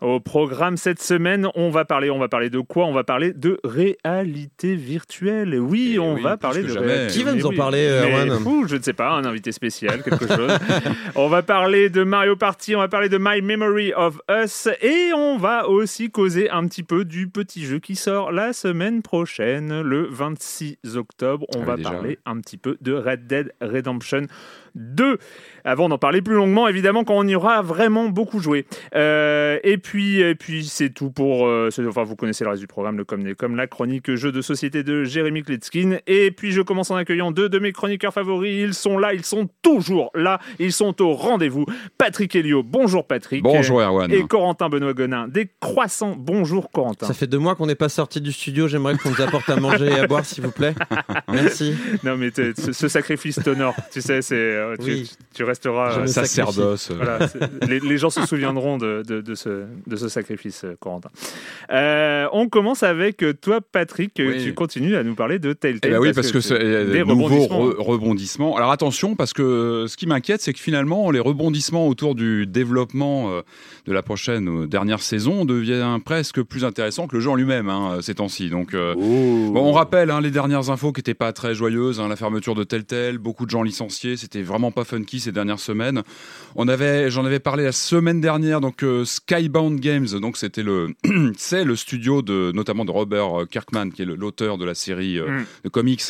Au programme cette semaine, on va parler, on va parler de quoi? On va parler de réalité virtuelle. Oui, Et on oui, va parler de jamais. réalité. Qui va nous en oui. parler, Mais Erwan? fou, Je ne sais pas, un invité spécial, quelque chose. on va parler de Mario Party, on va parler de My Memory of Us et on va aussi causer un petit peu du petit jeu qui sort la semaine prochaine, le 26 octobre. On Ah va déjà, parler un petit peu de Red Dead Redemption 2. Avant d'en parler plus longuement, évidemment, quand on y aura vraiment beaucoup joué. Euh, et puis, et puis c'est tout pour. euh, ce- enfin, vous connaissez le reste du programme, le comme des comme la chronique jeu de société de Jérémy Kletskin. Et puis, je commence en accueillant deux de mes chroniqueurs favoris. Ils sont là, ils sont toujours là, ils sont au rendez-vous. Patrick Helio, bonjour Patrick. Bonjour Erwan. Et Corentin Benoît Gonin, des croissants. Bonjour Corentin. Ça fait deux mois qu'on n'est pas sorti du studio. J'aimerais qu'on nous apporte à manger et à boire, s'il vous plaît. Merci. Non, mais ce, ce sacrifice t'honore. Tu sais, c'est, euh, tu, Oui. tu resteras. Euh, sacerdoce. euh, Voilà, les, les gens se souviendront de, de, de ce, de ce sacrifice, Corentin. Euh, on commence avec toi, Patrick. Oui. Tu continues à nous parler de Telltale. Eh ben oui, parce que c'est des rebondissements. re- rebondissement. Alors attention, parce que ce qui m'inquiète, c'est que finalement, les rebondissements autour du développement de la prochaine dernière saison deviennent presque plus intéressants que le jeu en lui-même hein, ces temps-ci. Donc, euh, bon, on rappelle hein, les dernières infos qui n'étaient pas très joyeuses, hein, la fermeture de Telltale, beaucoup de gens licenciés, c'était vraiment pas funky ces dernières semaines. On avait, j'en avais parlé la semaine dernière, donc euh, Skybound Games, donc c'était le, c'est le studio de, notamment de Robert Kirkman, qui est l'auteur de la série euh, Mm. de comics,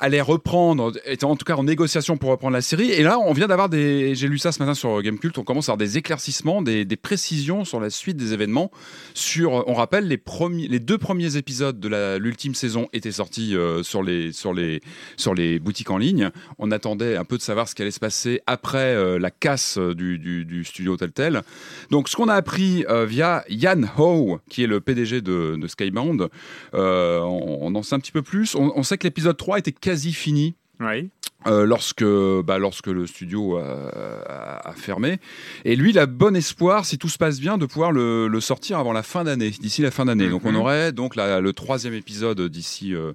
allait reprendre, était en tout cas en négociation pour reprendre la série. Et là, on vient d'avoir des, j'ai lu ça ce matin sur Gamecult, on commence à avoir des éclaircissements, des, des précisions sur la suite des événements. Sur, on rappelle, les premiers, les deux premiers épisodes de la- l'ultime saison étaient sortis euh, sur les, sur les, sur les boutiques en ligne. On attendait un peu de savoir ce qui allait se passer après euh, la casse euh, du, studio Telltale. Donc, ce qu'on a appris euh, via Yann Ho, qui est le PDG de, Skybound, on, on en sait un petit peu plus. On, on sait que l'épisode 3 était quasi fini. Oui. euh, lorsque, bah, lorsque le studio a, fermé. Et lui, il a bon espoir, si tout se passe bien, de pouvoir le, le sortir avant la fin d'année, d'ici la fin d'année. Donc on Mhm. aurait donc la- le troisième épisode d'ici euh,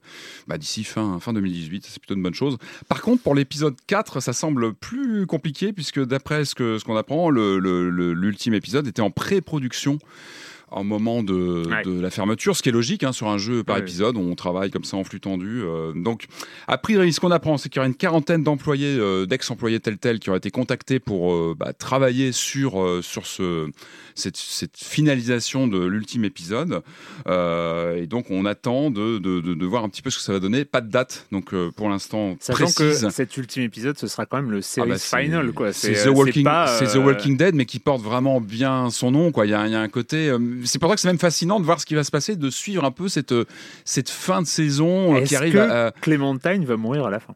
bah, d'ici fin, fin 2018, c'est plutôt une bonne chose. Par contre, pour l'épisode 4, ça semble plus compliqué, puisque d'après ce que ce qu'on apprend, le- le- le- l'ultime épisode était en pré-production en moment de, Ouais. de la fermeture, ce qui est logique hein, sur un jeu par Ouais. épisode, on travaille comme ça en flux tendu. euh, donc, a priori, ce qu'on apprend, c'est qu'il y aura une quarantaine d'employés, euh, d'ex-employés tel tel, qui auraient été contactés pour euh, bah, travailler sur, sur ce, cette, cette finalisation de l'ultime épisode. Et donc, on attend de, de, de, voir un petit peu ce que ça va donner. Pas de date, donc pour l'instant Sachant précise. que cet ultime épisode, ce sera quand même le series Ah bah, c'est- final. C'est The, Walking, pas, c'est The Walking Dead, mais qui porte vraiment bien son nom. y il y a un côté. Euh, c'est pour ça que c'est même fascinant de voir ce qui va se passer, de suivre un peu cette, cette fin de saison euh, qui Est-ce arrive que à. à- Clémentine va mourir à la fin?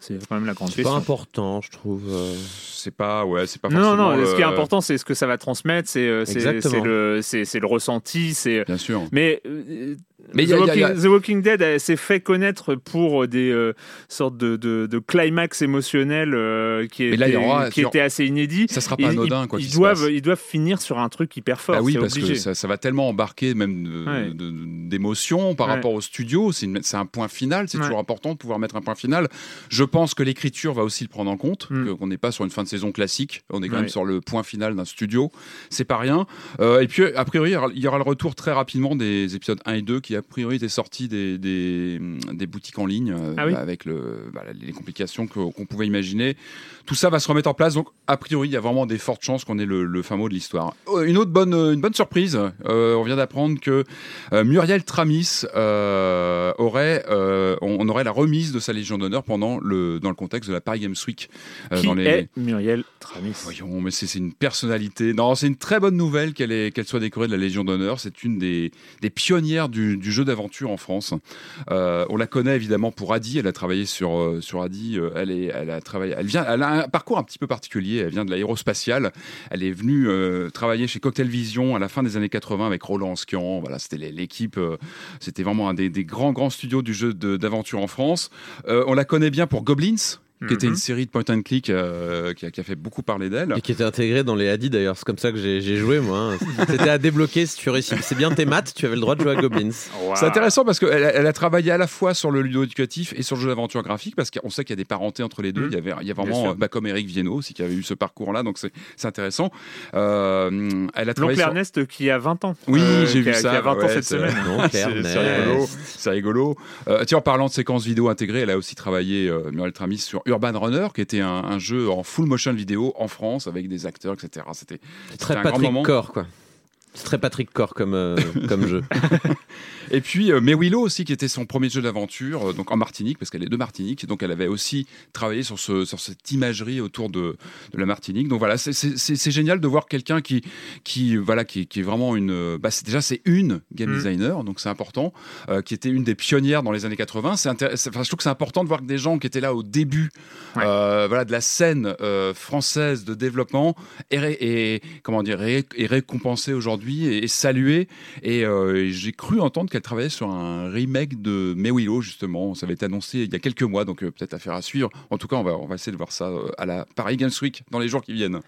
C'est quand même la grande C'est question. pas important, je trouve. euh. C'est pas, ouais, c'est pas Non, forcément. non, ce qui est le- important, c'est ce que ça va transmettre, c'est euh, c'est- Exactement. c'est le, c'est- c'est le ressenti, c'est. Bien sûr. Mais, euh, Mais The, y a- Walking, il y a- The Walking Dead s'est fait connaître pour des euh, sortes de, de, de climax émotionnels euh, qui, là, étaient, aura- qui étaient assez inédits. Ça sera pas anodin, ils, quoi ils doivent, passe. ils doivent finir sur un truc hyper fort. Bah oui, parce obligé. que ça, ça va tellement embarquer même Ouais. d'émotions par Ouais. rapport au studio. C'est un point final. C'est Ouais. toujours important de pouvoir mettre un point final. Je pense que l'écriture va aussi le prendre en compte. Mm. Qu'on n'est pas sur une fin de saison classique. On est quand même sur le point final d'un studio. C'est pas rien. Euh, et puis, a priori, il y aura- il y aura le retour très rapidement des épisodes 1 et 2 qui, a priori, étaient sortis des, des, des boutiques en ligne euh, Ah oui. avec le, bah, les complications qu'on pouvait imaginer. Tout ça va se remettre en place. Donc, a priori, il y a vraiment des fortes chances qu'on ait le, le fin mot de l'histoire. Euh, Une autre bonne, une bonne surprise. euh, on vient d'apprendre que Muriel Tramis aurait, on, on aurait la remise de sa Légion d'honneur pendant le, dans le contexte de la Paris Games Week. Qui dans les- est Muriel Tramis? Voyons, mais c'est une personnalité. Non, c'est une très bonne nouvelle qu'elle qu'elle soit décorée de la Légion d'honneur. C'est une des, des pionnières du, du jeu d'aventure en France. Euh, on la connaît évidemment pour Adi. Elle a travaillé sur euh, sur Adi. Euh, Elle est, elle a travaillé. Elle vient. Elle a un parcours un petit peu particulier. Elle vient de l'aérospatiale. Elle est venue travailler chez Cocktail Vision à la fin des années 80 avec Roland Skian. Voilà, c'était l'équipe. c'était vraiment un des, des grands grands studios du jeu d'aventure en France. On la connaît bien pour Goblins. Qui était Mhm. une série de point and click euh, qui, a, qui a fait beaucoup parler d'elle. Et qui était intégré dans les Hadi d'ailleurs, c'est comme ça que j'ai joué moi. hein. C'était à débloquer si tu réussis. C'est bien tes maths, tu avais le droit de jouer à Goblins. C'est intéressant parce qu'elle a, elle a travaillé à la fois sur le ludo-éducatif et sur le jeu d'aventure graphique parce qu'on sait qu'il y a des parentés entre les deux. Mhm. Il, y avait, il y a vraiment, euh, bah, comme Eric Viennot aussi, qui avait eu ce parcours-là, donc c'est c'est intéressant. Euh, elle a travaillé sur... Ernest qui a 20 ans. Oui, Euh, j'ai vu a- ça. Qui a 20 ans cette semaine. C'est- Ernest. c'est rigolo. C'est rigolo. Euh, tiens, en parlant de séquences vidéo intégrées, elle a aussi travaillé, euh, Muriel Tramis, sur Urban Runner, qui était un, un jeu en full motion vidéo en France avec des acteurs, etc. C'était très Patrick. Core quoi. C'est très Patrick Core comme, euh, comme jeu. Et puis euh, mais Willow aussi, qui était son premier jeu d'aventure, euh, donc en Martinique, parce qu'elle est de Martinique, donc elle avait aussi travaillé sur, ce, sur cette imagerie autour de, de la Martinique. Donc voilà, c'est- génial de voir quelqu'un qui, qui, voilà, qui, qui est vraiment une. euh, Bah, déjà, c'est une game Mm. designer, donc c'est important, euh, qui était une des pionnières dans les années 80. C'est intéress- enfin, je trouve que c'est important de voir que des gens qui étaient là au début Ouais. voilà, de la scène française de développement est- comment dire, est, récompensée aujourd'hui et, et saluée. Et j'ai cru entendre travaillait sur un remake de Mewilo, justement. Ça avait été annoncé il y a quelques mois, donc euh, peut-être affaire à suivre. En tout cas, on va, on va essayer de voir ça euh, à la Paris Games Week dans les jours qui viennent.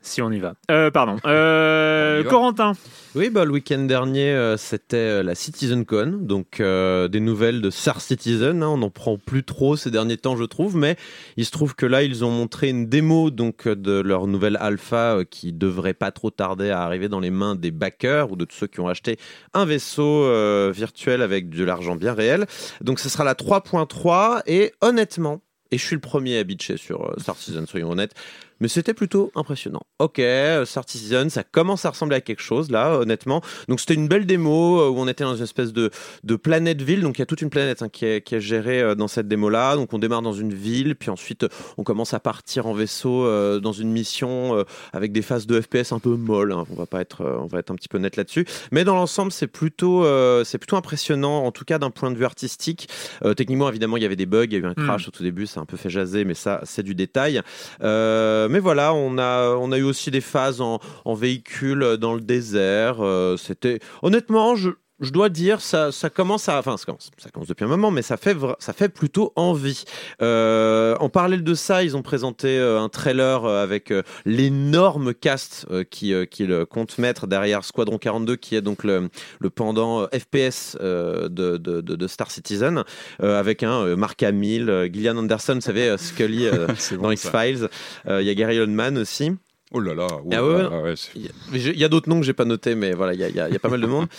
Si on y va. Euh, pardon. Euh, va. Corentin. Oui, bah, le week-end dernier, euh, c'était la CitizenCon, donc des nouvelles de Star Citizen. hein, on n'en prend plus trop ces derniers temps, je trouve, mais il se trouve que là, ils ont montré une démo donc de leur nouvelle alpha qui devrait pas trop tarder à arriver dans les mains des backers ou de tous ceux qui ont acheté un vaisseau virtuel avec de l'argent bien réel. Donc, ce sera la 3.3 et honnêtement. Et je suis le premier à bitcher sur Star Citizen, soyons honnêtes. Mais c'était plutôt impressionnant. Ok, euh, Star Citizen, ça commence à ressembler à quelque chose là, honnêtement. Donc c'était une belle démo euh, où on était dans une espèce de, de planète ville. Donc il y a toute une planète hein, qui, est, qui est gérée euh, dans cette démo là. Donc on démarre dans une ville, puis ensuite on commence à partir en vaisseau euh, dans une mission euh, avec des phases de FPS un peu molles. hein. On va pas être, on va être un petit peu net là-dessus. Mais dans l'ensemble, c'est plutôt, euh, c'est plutôt impressionnant, en tout cas d'un point de vue artistique. Techniquement, évidemment, il y avait des bugs, il y a eu un crash au tout début, ça a un peu fait jaser, mais ça, c'est du détail. Euh, mais voilà, on a, eu aussi des phases en, en véhicule dans le désert. Euh, C'était honnêtement, je, je dois dire, ça, ça commence à, enfin, ça commence, ça commence depuis un moment, mais ça fait, ça fait plutôt envie. Euh, en parallèle de ça, ils ont présenté euh, un trailer euh, avec euh, l'énorme cast euh, qui, euh, qu'ils comptent mettre derrière Squadron 42, qui est donc le, le pendant euh, FPS euh, de, de, de- de Star Citizen, euh, avec un euh, Mark Hamill, euh, Gillian Anderson, vous savez, euh, Scully euh, dans bon. X-Files. Euh, Il y a Gary Oldman aussi. Oh là là. oh Ah ouais, là là, ouais, c'est- Il y a- d'autres noms que j'ai pas notés, mais voilà, y y il y a pas mal de monde.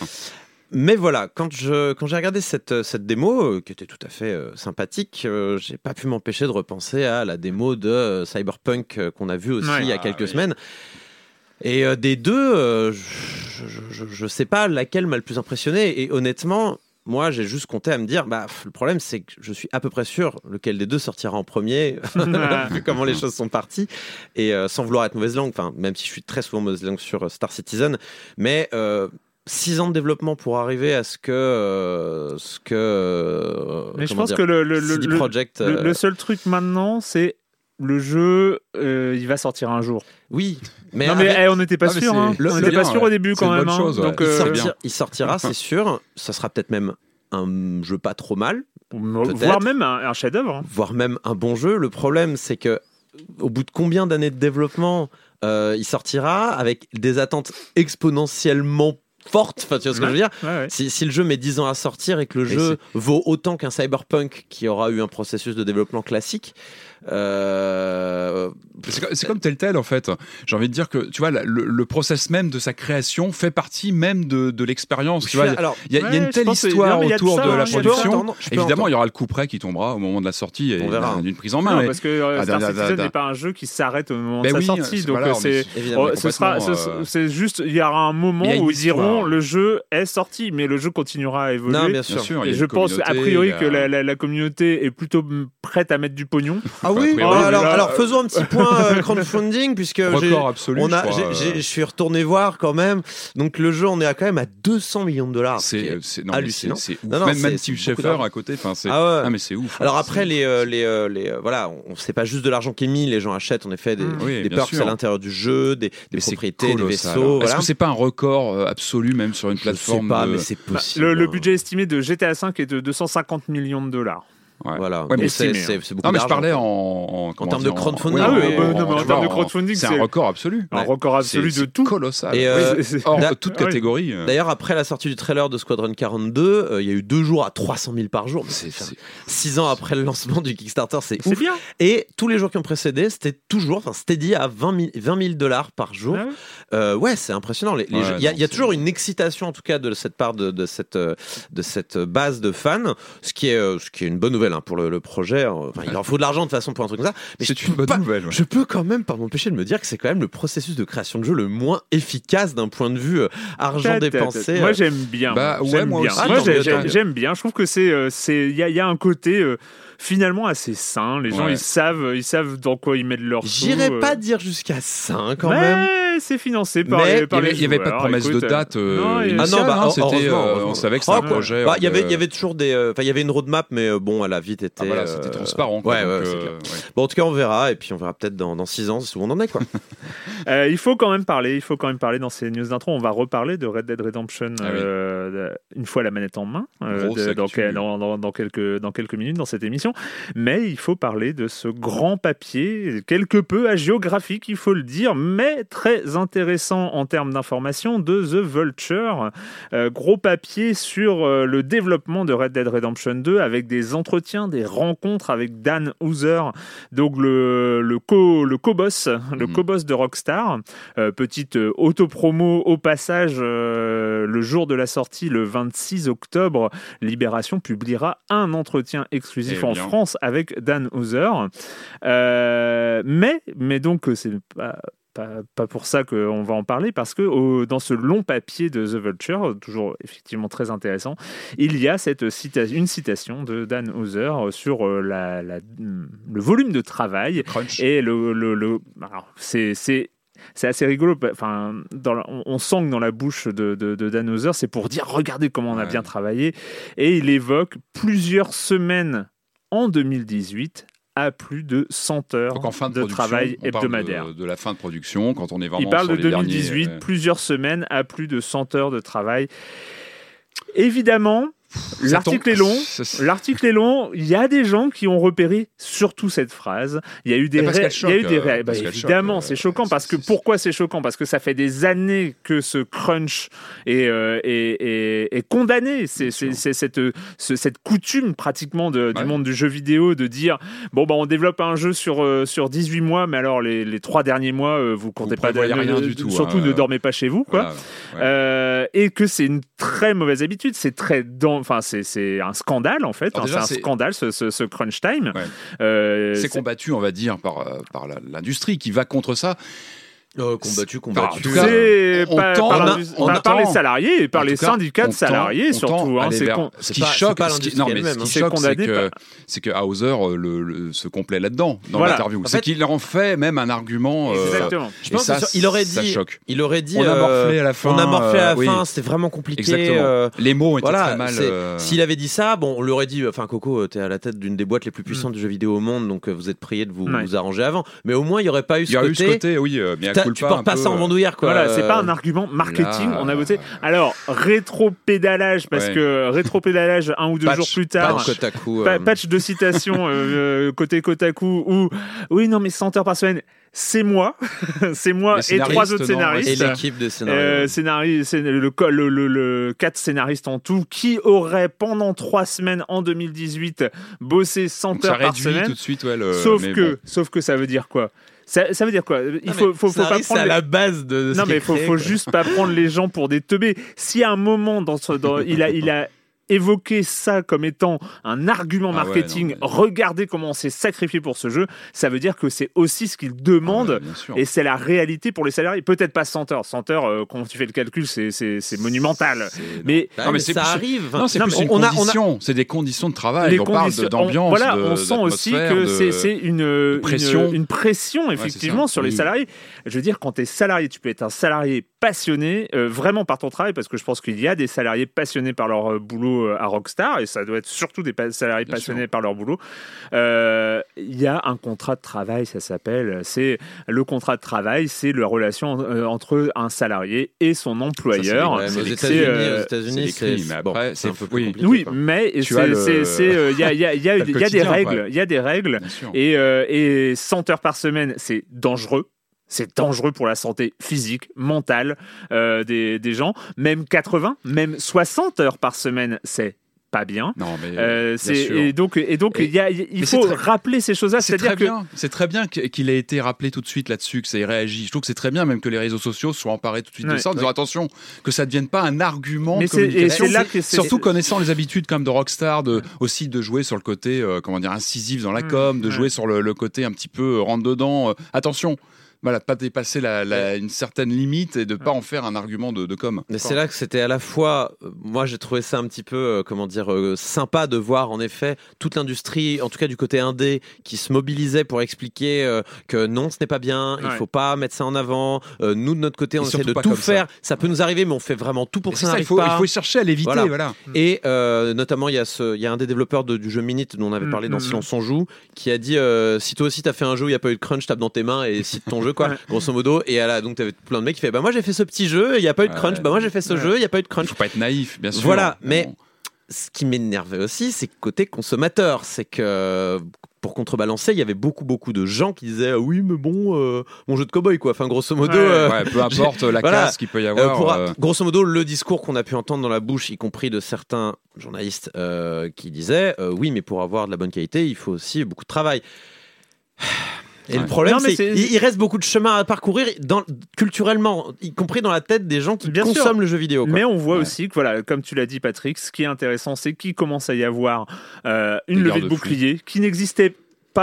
Mais voilà, quand je quand j'ai regardé cette cette démo euh, qui était tout à fait euh, sympathique, euh, j'ai pas pu m'empêcher de repenser à la démo de euh, Cyberpunk qu'on a vu aussi Ouais. il y a Ah, quelques oui. semaine. Et des deux, je, je, je- je sais pas laquelle m'a le plus impressionné. Et honnêtement, moi, j'ai juste compté à me dire, bah, le problème, c'est que je suis à peu près sûr lequel des deux sortira en premier, vu comment les choses sont parties. Et sans vouloir être mauvaise langue, enfin, même si je suis très souvent mauvaise langue sur Star Citizen, mais six ans de développement pour arriver à ce que euh, ce que euh, Mais je pense dire, que le, le, le, CD le- Projekt, le- euh, le seul truc maintenant, c'est le jeu, euh, il va sortir un jour. oui mais, non mais avec- eh, on n'était pas Ah, sûr, hein. le- on n'était pas bien, sûr ouais. au début quand même. hein. chose, ouais. Donc il, euh, c'est sortira, bien. il sortira c'est sûr ça sera peut-être même un jeu pas trop mal voire même un, un chef-d'œuvre. hein. voire même un bon jeu. Le problème, c'est que au bout de combien d'années de développement euh, il sortira avec des attentes exponentiellement fortes Enfin, tu vois ce que je veux dire Ouais, ouais. si, si le jeu met 10 ans à sortir et que le Et jeu vaut autant qu'un Cyberpunk qui aura eu un processus de développement classique, euh, C'est co- c'est comme Telltale en fait. J'ai envie de dire que tu vois le, le process même de sa création fait partie même de, de l'expérience. Tu vois, il y a, y une telle histoire non, de autour ça, de hein, la peux production. entendre, Évidemment, il y aura le coup près qui tombera au moment de la sortie et On verra. d'une prise en main. Non, mais- parce que euh, Ah, Star Citizen n'est pas un jeu qui s'arrête au moment Ben de oui, sa sortie. c'est- Donc voilà, euh, c'est. Oh, ce sera, euh, c'est juste, il y aura un moment où ils diront le jeu est sorti, mais le jeu continuera à évoluer. non, bien sûr. Et je pense a priori que la, communauté est plutôt prête à mettre du pognon. Ah oui, priori, alors, alors, là, alors, euh, faisons un petit point euh, crowdfunding puisque absolu. on a, euh, je suis retourné voir quand même. Donc le jeu, on est à quand même à 200 millions de dollars. C'est est- c'est- non, mais hallucinant. c'est- c'est ouf. Non, non, même Steve Schaeffer à côté. Enfin, c'est Ah ouais. ah mais c'est ouf. Alors hein, après c'est- les euh, les euh, les euh, voilà, on, sait pas juste de l'argent qui est mis, les gens achètent en effet des. Oui, des bien perks sûr. à l'intérieur du jeu, des, des propriétés, des colossal. vaisseaux, Est-ce que c'est pas un record absolu même sur une Je sais plateforme pas, de- mais c'est Bah, possible. le, le hein. budget estimé de GTA V est de 250 millions de dollars. Ouais. Voilà, Ouais, mais Donc c'est estimé, c'est- c'est beaucoup Non mais je parlais en en, termes de crowdfunding, Ah bah, en- non, mais en tu termes de crowdfunding, c'est c'est- un record absolu. Un record absolu C'est- de c'est tout. Colossal. Et, euh, Oui, c'est- hors Da- toute oui. catégorie. euh, D'ailleurs, après la sortie du trailer de Squadron 42, euh, il y a eu deux jours à 300 000 par jour. c'est- c'est- Six ans après le lancement du Kickstarter, c'est C'est ouf. bien. Et tous les jours qui ont précédé, c'était toujours, enfin, c'était dit à 20 000, 20 000 dollars par jour. Ah ouais. Euh, ouais, c'est impressionnant. Il y a, toujours une excitation, en tout cas, de cette part de, cette, euh, de cette base de fans, ce qui est, euh, ce qui est une bonne nouvelle hein, pour le, le projet. Enfin, il leur faut de l'argent de toute façon pour un truc comme ça. Mais C'est une bonne pas- nouvelle. ouais. Je peux quand même pas m'empêcher de me dire que c'est quand même le processus de création de jeu le moins efficace d'un point de vue euh, argent dépensé. Moi euh. j'aime bien. Bah, ouais, J'aime moi bien. aussi. Moi j'aime bien. Je trouve que c'est euh, c'est il y, a- il y a un côté euh, finalement assez sain. Les gens Ouais. ils savent ils savent dans quoi ils mettent leur sous. J'irais euh. pas dire jusqu'à 5 quand mais même. C'est financé par Mais les Il par y avait, les il y avait pas de promesse Écoute, de date. euh, non, il- Ah initiale, non, bah, hein, c'était, euh, on savait que c'était Oh, un projet. Bah, Il y avait, euh, il y avait toujours des, euh, enfin, il y avait une roadmap, mais bon, à la vite était. ah, voilà, c'était transparent. quoi, ouais, donc, ouais, c'est euh, clair. ouais. Bon, en tout cas, on verra, et puis on verra peut-être dans, dans 6 ans où on en est, quoi. Euh, il faut quand même parler, il faut quand même parler dans ces news d'intro. On va reparler de Red Dead Redemption Ah oui. euh, une fois la manette en main, de- dans, quelques, dans quelques minutes dans cette émission. Mais il faut parler de ce grand papier, quelque peu hagiographique, il faut le dire, mais très intéressant en termes d'information de The Vulture. Euh, gros papier sur euh, le développement de Red Dead Redemption 2 avec des entretiens, des rencontres avec Dan Houser, donc le, le co le co-boss, le Mhm. co-boss de Rockstar. Euh, petite auto-promo au passage, le jour de la sortie, le 26 octobre, Libération publiera un entretien exclusif Eh en. France avec Dan Houser. Euh, mais, mais donc c'est pas pas, pas pour ça qu'on va en parler, parce que au- dans ce long papier de The Vulture, toujours effectivement très intéressant, il y a cette cita- une citation de Dan Houser sur euh, la- la- le volume de travail Crunch. et le, le, le- alors, c'est c'est assez rigolo. Enfin, dans la- on, on sent que dans la bouche de, de, de Dan Houser, c'est pour dire regardez comment on a Ouais. bien travaillé. Et il évoque plusieurs semaines en 2018 à plus de 100 heures Donc en fin de, travail on parle hebdomadaire. De, de la fin de production, quand on est vraiment Il parle de les 2018, derniers, euh, plusieurs semaines à plus de 100 heures de travail. Évidemment, l'article est long. L'article est long. Il y a des gens qui ont repéré surtout cette phrase. Il y a eu des, ré- qu'elle il y a eu choque, des euh, ré- bah, parce qu'elle évidemment, c'est euh, choquant parce que pourquoi c'est choquant? Parce que ça fait des années que ce crunch est, euh, est, est- est condamné. C'est cette, ce- cette coutume pratiquement de- du Ouais. monde du jeu vidéo de dire bon bah on développe un jeu sur euh, sur 18 mois, mais alors les, les trois derniers mois euh, vous comptez pas prévoyez ne- rien du tout, Surtout hein. ne dormez pas chez vous quoi. voilà, ouais. Euh, et que c'est une très mauvaise habitude, c'est très, dan- enfin c'est un scandale en fait, hein, c'est un scandale ce, ce- ce crunch time. Ouais. Euh, c'est combattu, on va dire, par, euh, par l'industrie qui va contre ça. Oh, combattu, combattu. En tout cas, C'est on par, on la- a- on par- par tend- les salariés et par les cas, syndicats de tend- salariés surtout. hein, c'est vers- con- Ce qui c'est choque, pas ce qui- l'industrie non, mais ce elle-même, qui. C'est choque, c'est condamné que, c'est que Hauser euh, le, le- se complaît là-dedans dans Voilà. l'interview. En C'est fait- qu'il en fait même un argument. euh, Exactement. Je et pense ça, que il aurait ça dit, choque. il aurait dit, On a euh, morflé à la fin, on a morflé à la oui. fin, c'était vraiment compliqué. Les mots étaient très mal. s'il avait dit ça, bon, on l'aurait dit. Enfin, Coco, t'es à la tête d'une des boîtes les plus puissantes du jeu vidéo au monde, donc vous êtes prié de vous, arranger avant. Mais au moins, il y aurait pas eu Il ce y a côté. eu ce côté, oui, culpa, tu portes pas peu, ça en euh, bandoulière, quoi. Voilà, c'est pas un argument marketing, là, on a voté. Alors, rétro-pédalage, parce Ouais. que rétro-pédalage, un ou deux Patch, jours plus tard, patch. Kotaku, pa- euh, patch de citation euh, euh, côté Kotaku, où, oui, non, mais 100 heures par semaine, c'est moi, c'est moi et trois scénaristes, autres non, et scénaristes. l'équipe de scénario. Euh, scénari- scén- le, le, le, le- quatre scénaristes en tout qui auraient pendant trois semaines en 2018 bossé 100 donc ça heures par réduit semaine. tout de suite, ouais, le- sauf mais que, bon. sauf que ça veut dire quoi? Ça, ça veut dire quoi? Il faut, faut, faut pas prendre à les- la base de. non mais est faut, faut juste pas prendre les gens pour des teubés. Si à un moment dans, ce, dans il a il a évoqué ça comme étant un argument Ah ouais, marketing, non, mais- regardez comment on s'est sacrifié pour ce jeu, ça veut dire que c'est aussi ce qu'il demande Ah, ouais, et c'est la réalité pour les salariés. Peut-être pas 100 heures. 100 heures, euh, quand tu fais le calcul, c'est- monumental. Mais Ah, Non, mais ça plus- arrive. Non, c'est plus une on a- c'est des conditions de travail. les on parle d'ambiance, on, voilà, de- on sent aussi que de- c'est une, une pression. une pression effectivement sur les Oui. salariés. Je veux dire, quand tu es salarié, tu peux être un salarié passionné euh, vraiment par ton travail, parce que je pense qu'il y a des salariés passionnés par leur euh, boulot euh, à Rockstar, et ça doit être surtout des salariés Bien passionnés sûr. par leur boulot. Euh, Il y a un contrat de travail, ça s'appelle. C'est le contrat de travail, c'est la relation euh, entre un salarié et son employeur. Mais aux c'est États-Unis, euh, c'est mais bon, après, c'est un peu plus oui. compliqué. Oui, quoi. mais Tu c'est as le- c'est- c'est, euh, il y a, il y a- il y a- T'as le il y a des règles, il y a des règles. Euh, et 100 heures par semaine, c'est dangereux. C'est dangereux pour la santé physique, mentale euh, des, des gens. Même 80, même 60 heures par semaine, c'est pas bien. Non, mais Euh, bien c'est- sûr. et donc, et donc Et- il, y a- il mais c'est faut très- rappeler ces choses-là. C'est très que bien. C'est très bien qu'il ait été rappelé tout de suite là-dessus, que ça ait réagi. Je trouve que c'est très bien, même que les réseaux sociaux soient emparés tout de suite de Ouais. ça, en disant attention, que ça ne devienne pas un argument Mais de communication. c'est là que c'est- Surtout connaissant les habitudes comme de Rockstar, de, aussi de jouer sur le côté, euh, comment dire, incisif dans la Mm, com, de ouais. jouer sur le, le côté un petit peu euh, rentre dedans. euh, attention, voilà, pas dépasser la, la- une certaine limite et de pas en faire un argument de, de com. Mais c'est là que c'était à la fois, euh, moi j'ai trouvé ça un petit peu, euh, comment dire, euh, sympa de voir en effet toute l'industrie, en tout cas du côté indé, qui se mobilisait pour expliquer que non, ce n'est pas bien, il Ouais. faut pas mettre ça en avant. Euh, nous de notre côté, on Et essaie surtout de pas tout comme ça. faire. Ça. peut nous arriver, mais on fait vraiment tout pour que ça ça, il n'arrive faut, pas. il faut chercher à l'éviter. Voilà. Voilà. Et euh, notamment, il y, a ce, il y a un des développeurs de- du jeu Minute dont on avait Mm, parlé dans mm, Silence on joue, qui a dit euh, si toi aussi t'as fait un jeu où il n'y a pas eu de crunch, tape dans tes mains et cite ton jeu, quoi, grosso modo. Et elle a- donc t'avais plein de mecs qui fait bah moi j'ai fait ce petit jeu, il n'y a pas eu de crunch, bah moi j'ai fait ce jeu, il n'y a pas eu de crunch. Il faut pas être naïf, bien sûr. Voilà, mais-. Ce qui m'énervait aussi, c'est côté consommateur, c'est que pour contrebalancer, il y avait beaucoup beaucoup de gens qui disaient ah oui mais bon euh, mon jeu de cowboy quoi. Enfin grosso modo. Ouais. euh, Ouais, peu importe la Voilà. casse qu'il peut y euh, avoir. pour, euh, grosso modo, le discours qu'on a pu entendre dans la bouche, y compris de certains journalistes qui disaient oui, mais pour avoir de la bonne qualité, il faut aussi beaucoup de travail. Et Ouais. le problème, c'est qu'il il reste beaucoup de chemin à parcourir dans, culturellement, y compris dans la tête des gens qui Bien sûr. consomment le jeu vidéo. quoi. Mais on voit Ouais. aussi que, voilà, comme tu l'as dit, Patrick, ce qui est intéressant, c'est qu'il commence à y avoir euh, une Des levée de garde-fous. bouclier qui n'existait pas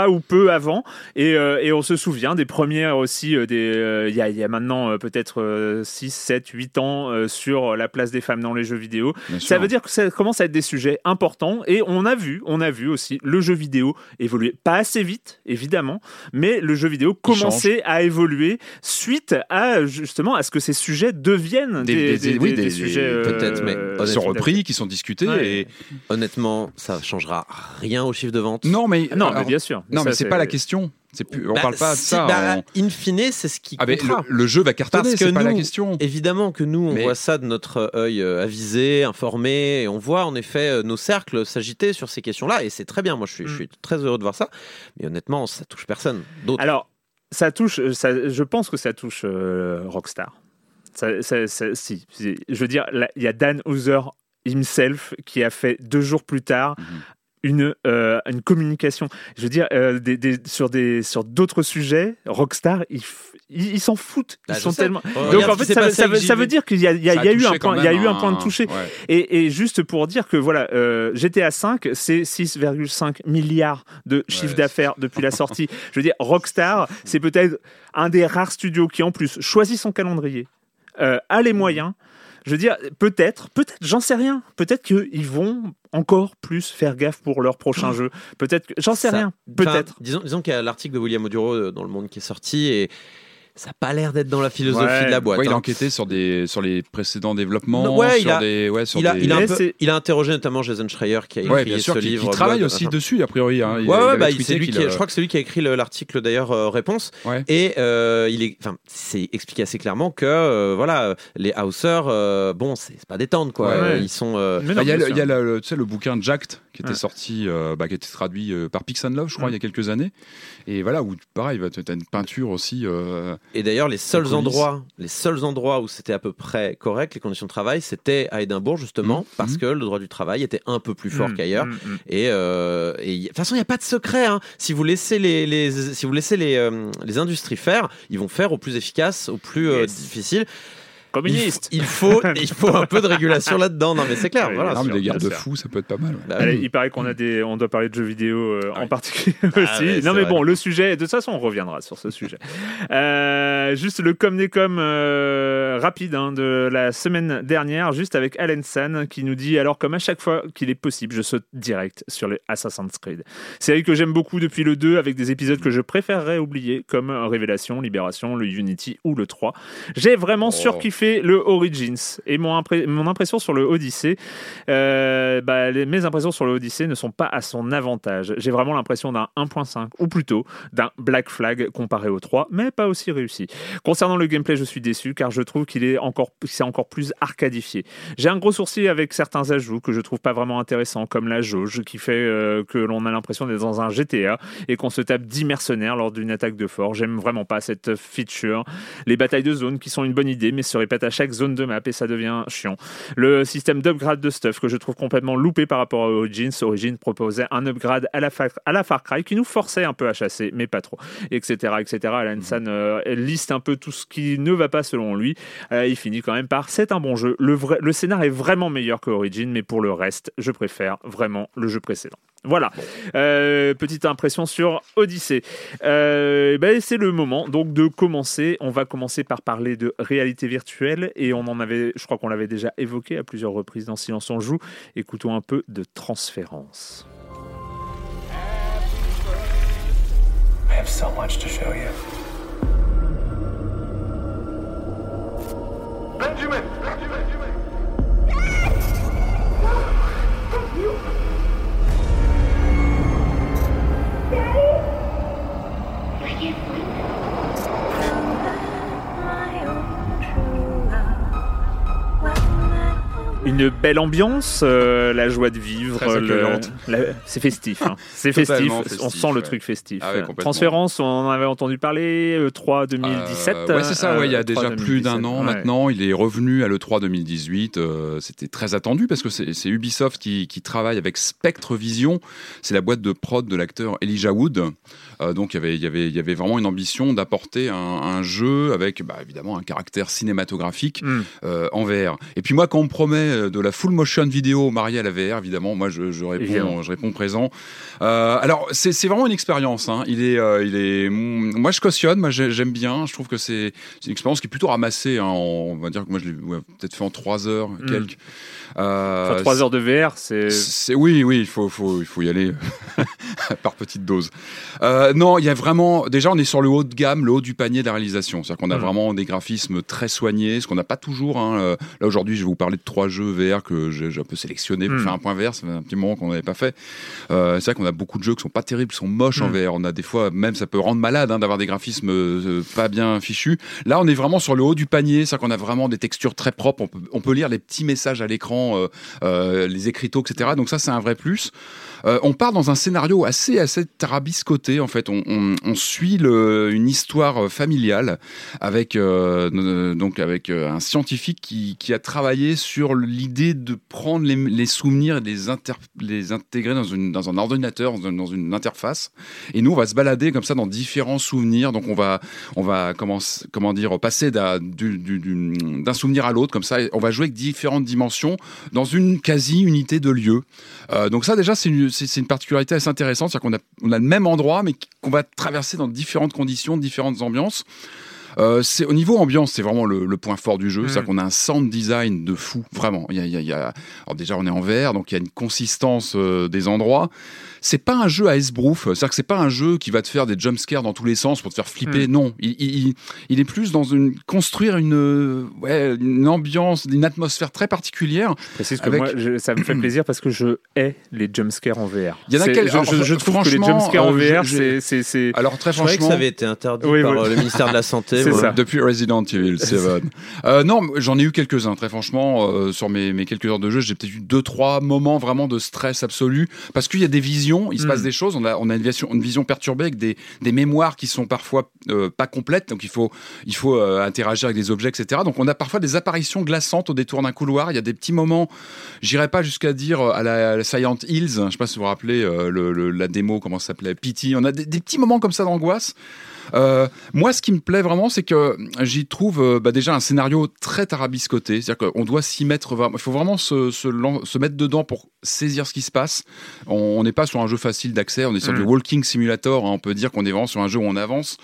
ou peu avant. Et, euh, et on se souvient des premières aussi, euh, des, euh, il y, a, y a maintenant euh, peut-être euh, 6, 7, 8 ans euh, sur la place des femmes dans les jeux vidéo. bien Ça sûr. veut dire que ça commence à être des sujets importants et on a vu, on a vu aussi le jeu vidéo évoluer, pas assez vite évidemment, mais le jeu vidéo commençait à évoluer suite à justement à ce que ces sujets deviennent des, Des- des- des- oui, des- des- des sujets peut-être, mais sont repris, qui sont discutés. Ouais. Et... Honnêtement, ça changera rien au chiffre de vente. Non, mais, Non, alors- mais bien sûr. Non, Ça, mais c'est pas la question. Plus, on Bah, parle pas de si, ça. bah, on- In fine, c'est ce qui Ah, mais comptera. le, le jeu va cartonner, c'est pas la question. Évidemment que nous, on Mais- voit ça de notre œil euh, avisé, informé, et on voit en effet euh, nos cercles s'agiter sur ces questions-là, et c'est très bien. Moi, je suis, je Mm. suis très heureux de voir ça. Mais honnêtement, ça touche personne. D'autres. Alors, ça touche, euh, ça, je pense que ça touche euh, Rockstar. Ça, ça- ça- si, si. je veux dire, là, il y a Dan Houser himself qui a fait deux jours plus tard Mhm. Une, euh, une communication. Je veux dire, euh, des, des- sur des sur d'autres sujets, Rockstar, ils ils s'en foutent. Ils Bah, sont tellement. Donc en fait, ça, veut- ça, veut, ça dire qu'il y a, y a- y a eu un point, il y a eu un point de toucher. ouais. Et, et juste pour dire que voilà, euh, GTA 5, c'est 6,5 milliards de chiffre Ouais. d'affaires depuis la sortie. Je veux dire, Rockstar, c'est peut-être un des rares studios qui en plus choisit son calendrier, a les moyens. Je veux dire, peut-être, peut-être, j'en sais rien. Peut-être qu'ils vont encore plus faire gaffe pour leur prochain jeu. Peut-être, que- j'en sais Ça- rien. Peut-être. disons disons qu'il y a l'article de William Oduro euh, dans Le Monde qui est sorti et ça n'a pas l'air d'être dans la philosophie Ouais. de la boîte. Ouais, il a hein. enquêté sur, des, sur les précédents développements, Non, ouais, il sur a- des. Ouais, sur Il a, des... il, a un Mais peu- c'est- il a interrogé notamment Jason Schreier qui a écrit Ouais, bien sûr, ce qui, qui livre. travaille aussi machin. dessus, a priori. Hein. Il- Ouais, il ouais, avait bah, lui qui, je crois que c'est lui qui a écrit le- l'article d'ailleurs euh, réponse Ouais. et euh, il est, enfin, c'est expliqué assez clairement que euh, voilà, les Hausers, euh, bon, c'est pas détente quoi, ils sont. euh, Bah, il y a, le, y a bouquin Jacked qui était sorti, bah, qui a été traduit par Pix and Love, je crois, Mm. il y a quelques années. Et voilà, où pareil, tu as une peinture aussi. Et d'ailleurs, les seuls endroits, les seuls endroits où c'était à peu près correct, les conditions de travail, c'était à Édimbourg justement, Mhm. parce Mhm. que le droit du travail était un peu plus fort Mm, qu'ailleurs. mm, mm. Et, euh, et de toute façon, il n'y a pas de secret. hein. Si vous laissez les, les- si vous laissez les, euh, les industries faire, ils vont faire au plus efficace, au plus euh, Yes. difficile. Il, Communiste. il faut, il faut un peu de régulation là-dedans. Non, mais c'est clair. Oui, voilà. non, mais des sûr. fous, ça peut être pas mal. ouais. Allez, oui. il paraît qu'on a des, on doit parler de jeux vidéo euh, Ah en oui. particulier Ah aussi. ouais, non c'est mais vrai. bon, le sujet, de toute façon, on reviendra sur ce sujet. Euh, juste le com des com euh, rapide hein, de la semaine dernière, juste avec Alan San qui nous dit alors comme à chaque fois qu'il est possible, je saute direct sur les Assassin's Creed. Série que j'aime beaucoup depuis le 2 avec des épisodes que je préférerais oublier comme Révélation, Libération, le Unity ou le 3. J'ai vraiment Oh. surkiffé le Origins et mon, impression sur le Odyssey euh, bah, mes impressions sur le Odyssey ne sont pas à son avantage. J'ai vraiment l'impression d'un 1.5, ou plutôt d'un Black Flag comparé au 3, mais pas aussi réussi. Concernant le gameplay, je suis déçu car je trouve qu'il est encore, c'est encore plus arcadifié. J'ai un gros sourcil avec certains ajouts que je trouve pas vraiment intéressants, comme la jauge qui fait euh, que l'on a l'impression d'être dans un GTA et qu'on se tape 10 mercenaires lors d'une attaque de fort. J'aime vraiment pas cette feature. Les batailles de zone qui sont une bonne idée, mais se répètent à chaque zone de map et ça devient chiant. Le système d'upgrade de stuff que je trouve complètement loupé par rapport à Origins. Origins proposait un upgrade à la, Far- à la Far Cry qui nous forçait un peu à chasser, mais pas trop, etc. etc. Alan San euh, liste un peu tout ce qui ne va pas selon lui. Euh, il finit quand même par c'est un bon jeu. Le, vrai, le scénar est vraiment meilleur que Origins, mais pour le reste, je préfère vraiment le jeu précédent. Voilà, Euh, petite impression sur Odyssey. Euh, ben, c'est le moment donc de commencer. On va commencer par parler de réalité virtuelle et on en avait, je crois qu'on l'avait déjà évoqué à plusieurs reprises dans Silence on joue. Écoutons un peu de transférence. I have so much to show you. Benjamin! Benjamin! Une belle ambiance, euh, la joie de vivre, le- c'est festif. hein. C'est festif. Totalement on sent le truc festif. Ah ouais. Transférence, on en avait entendu parler, euh, 3 2017. Euh, ouais, c'est ça, ouais, il y a euh, déjà 3 plus d'un 2017, an maintenant. Il est revenu à l'E3 2018. euh, C'était très attendu parce que c'est c'est Ubisoft qui, qui travaille avec Spectre Vision. C'est la boîte de prod de l'acteur Elijah Wood. Euh, donc il y avait- il y avait- il y avait vraiment une ambition d'apporter un, un jeu avec bah, évidemment un caractère cinématographique Hmm. euh, en VR. Et puis moi, quand on me promet euh, de la full motion vidéo mariée à la VR, évidemment, moi je, je Évidemment. réponds, je réponds présent. Alors c'est vraiment une expérience. Hein. Il est, il est. mm, Moi je cautionne, moi j'ai- j'aime bien. Je trouve que c'est une expérience qui est plutôt ramassée. hein, on va dire que moi je l'ai ouais, peut-être fait en trois heures Mm. Quelques. Euh, Enfin, 3 heures de VR, c'est. oui, oui, il faut, faut, il faut y aller par petites doses. Euh, non, il y a vraiment. Déjà, on est sur le haut de gamme, le haut du panier de la réalisation. C'est-à-dire qu'on a Mm. vraiment des graphismes très soignés, ce qu'on n'a pas toujours. hein. Euh, Là aujourd'hui, je vais vous parler de trois jeux VR que j'ai un peu sélectionnés pour Mm. faire un point VR. Ça fait un petit moment qu'on n'avait pas fait. Euh, c'est vrai qu'on a beaucoup de jeux qui sont pas terribles, qui sont moches en Mm. VR. On a des fois, même ça peut rendre malade hein, d'avoir des graphismes euh, pas bien fichus. Là, on est vraiment sur le haut du panier, c'est-à-dire qu'on a vraiment des textures très propres. On peut, on peut lire les petits messages à l'écran, euh, euh, les écriteaux, etc. Donc ça, c'est un vrai plus. Euh, on part dans un scénario assez assez tarabiscoté en fait. On, suit une histoire familiale avec euh, donc avec euh, un scientifique qui, a travaillé sur l'idée de prendre les, souvenirs et les, les intégrer dans, un ordinateur, dans une, interface. Et nous, on va se balader comme ça dans différents souvenirs. Donc on va on va comment dire passer d'un du- du- du- d'un souvenir à l'autre comme ça. On va jouer avec différentes dimensions dans une quasi unité de lieu. Donc ça déjà c'est une, c'est- c'est une particularité assez intéressante, c'est-à-dire qu'on a, on a le même endroit mais qu'on va traverser dans différentes conditions, différentes ambiances. Euh, c'est au niveau ambiance, c'est vraiment le, le point fort du jeu. Mm. C'est-à-dire qu'on a un sound design de fou, vraiment. Y a- il y a- alors déjà on est en vert, donc il y a une consistance euh, des endroits. C'est pas un jeu à esbrouf, c'est-à-dire que c'est pas un jeu qui va te faire des jumpscares dans tous les sens pour te faire flipper. Mm. Non, il, il- il- il est plus dans une construire une euh, ouais, une ambiance, une atmosphère très particulière. Précise que Avec- moi, je- ça me fait plaisir parce que je hais les jumpscares en VR. Il y en a C'est- quel- je, je- je trouve que les franchement, jumpscares en euh, VR, je- c'est- c'est c'est- Alors très Je croyais que franchement, ça avait été interdit Oui, par voilà. euh, le ministère de la Santé. Ça. Depuis Resident Evil 7. Euh, non, j'en ai eu quelques-uns, très franchement. euh, sur mes, mes quelques heures de jeu, j'ai peut-être eu deux, trois moments vraiment de stress absolu. Parce qu'il y a des visions, il se passe des choses. On a, on a une, vision, une vision perturbée avec des, des mémoires qui sont parfois euh, pas complètes. Donc il faut, il faut euh, interagir avec des objets, etc. Donc on a parfois des apparitions glaçantes au détour d'un couloir. Il y a des petits moments, j'irai pas jusqu'à dire euh, à la, à la Silent Hills. Je sais pas si vous vous rappelez euh, le, le- la démo, comment ça s'appelait, Pity. On a des, des petits moments comme ça d'angoisse. Euh, moi, ce qui me plaît vraiment, c'est que j'y trouve euh, bah, déjà un scénario très tarabiscoté. C'est-à-dire qu'on doit s'y mettre vraiment. Il faut vraiment se, se, lan- se mettre dedans pour saisir ce qui se passe. On n'est pas sur un jeu facile d'accès, on est sur Mm. du walking simulator. hein. On peut dire qu'on est vraiment sur un jeu où on avance.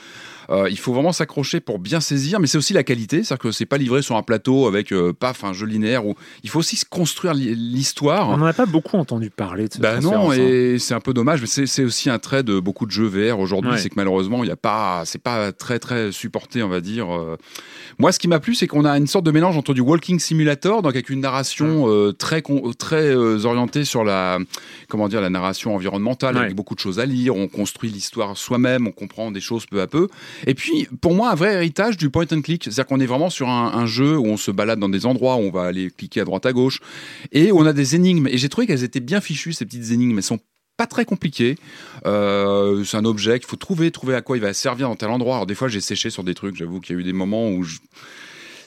Euh, il faut vraiment s'accrocher pour bien saisir, mais c'est aussi la qualité, c'est-à-dire que c'est pas livré sur un plateau avec euh, paf un jeu linéaire où il faut aussi se construire l'hi- l'histoire. On n'en a pas beaucoup entendu parler de ce Bah non, transférence, hein. et c'est un peu dommage, mais c'est aussi un trait de beaucoup de jeux VR aujourd'hui, Ouais. c'est que malheureusement, il y a pas, c'est pas très très supporté, on va dire. euh. Moi, ce qui m'a plu, c'est qu'on a une sorte de mélange entre du walking simulator, donc avec une narration très très orientée sur la, comment dire, la narration environnementale, Ouais. avec beaucoup de choses à lire. On construit l'histoire soi-même, on comprend des choses peu à peu. Et puis, pour moi, un vrai héritage du point and click, c'est-à-dire qu'on est vraiment sur un, jeu où on se balade dans des endroits, où on va aller cliquer à droite à gauche, et on a des énigmes. Et j'ai trouvé qu'elles étaient bien fichues, ces petites énigmes. Elles sont pas très compliquées. Euh, c'est un objet qu'il faut trouver, trouver à quoi il va servir dans tel endroit. Alors des fois, j'ai séché sur des trucs. J'avoue qu'il y a eu des moments où je...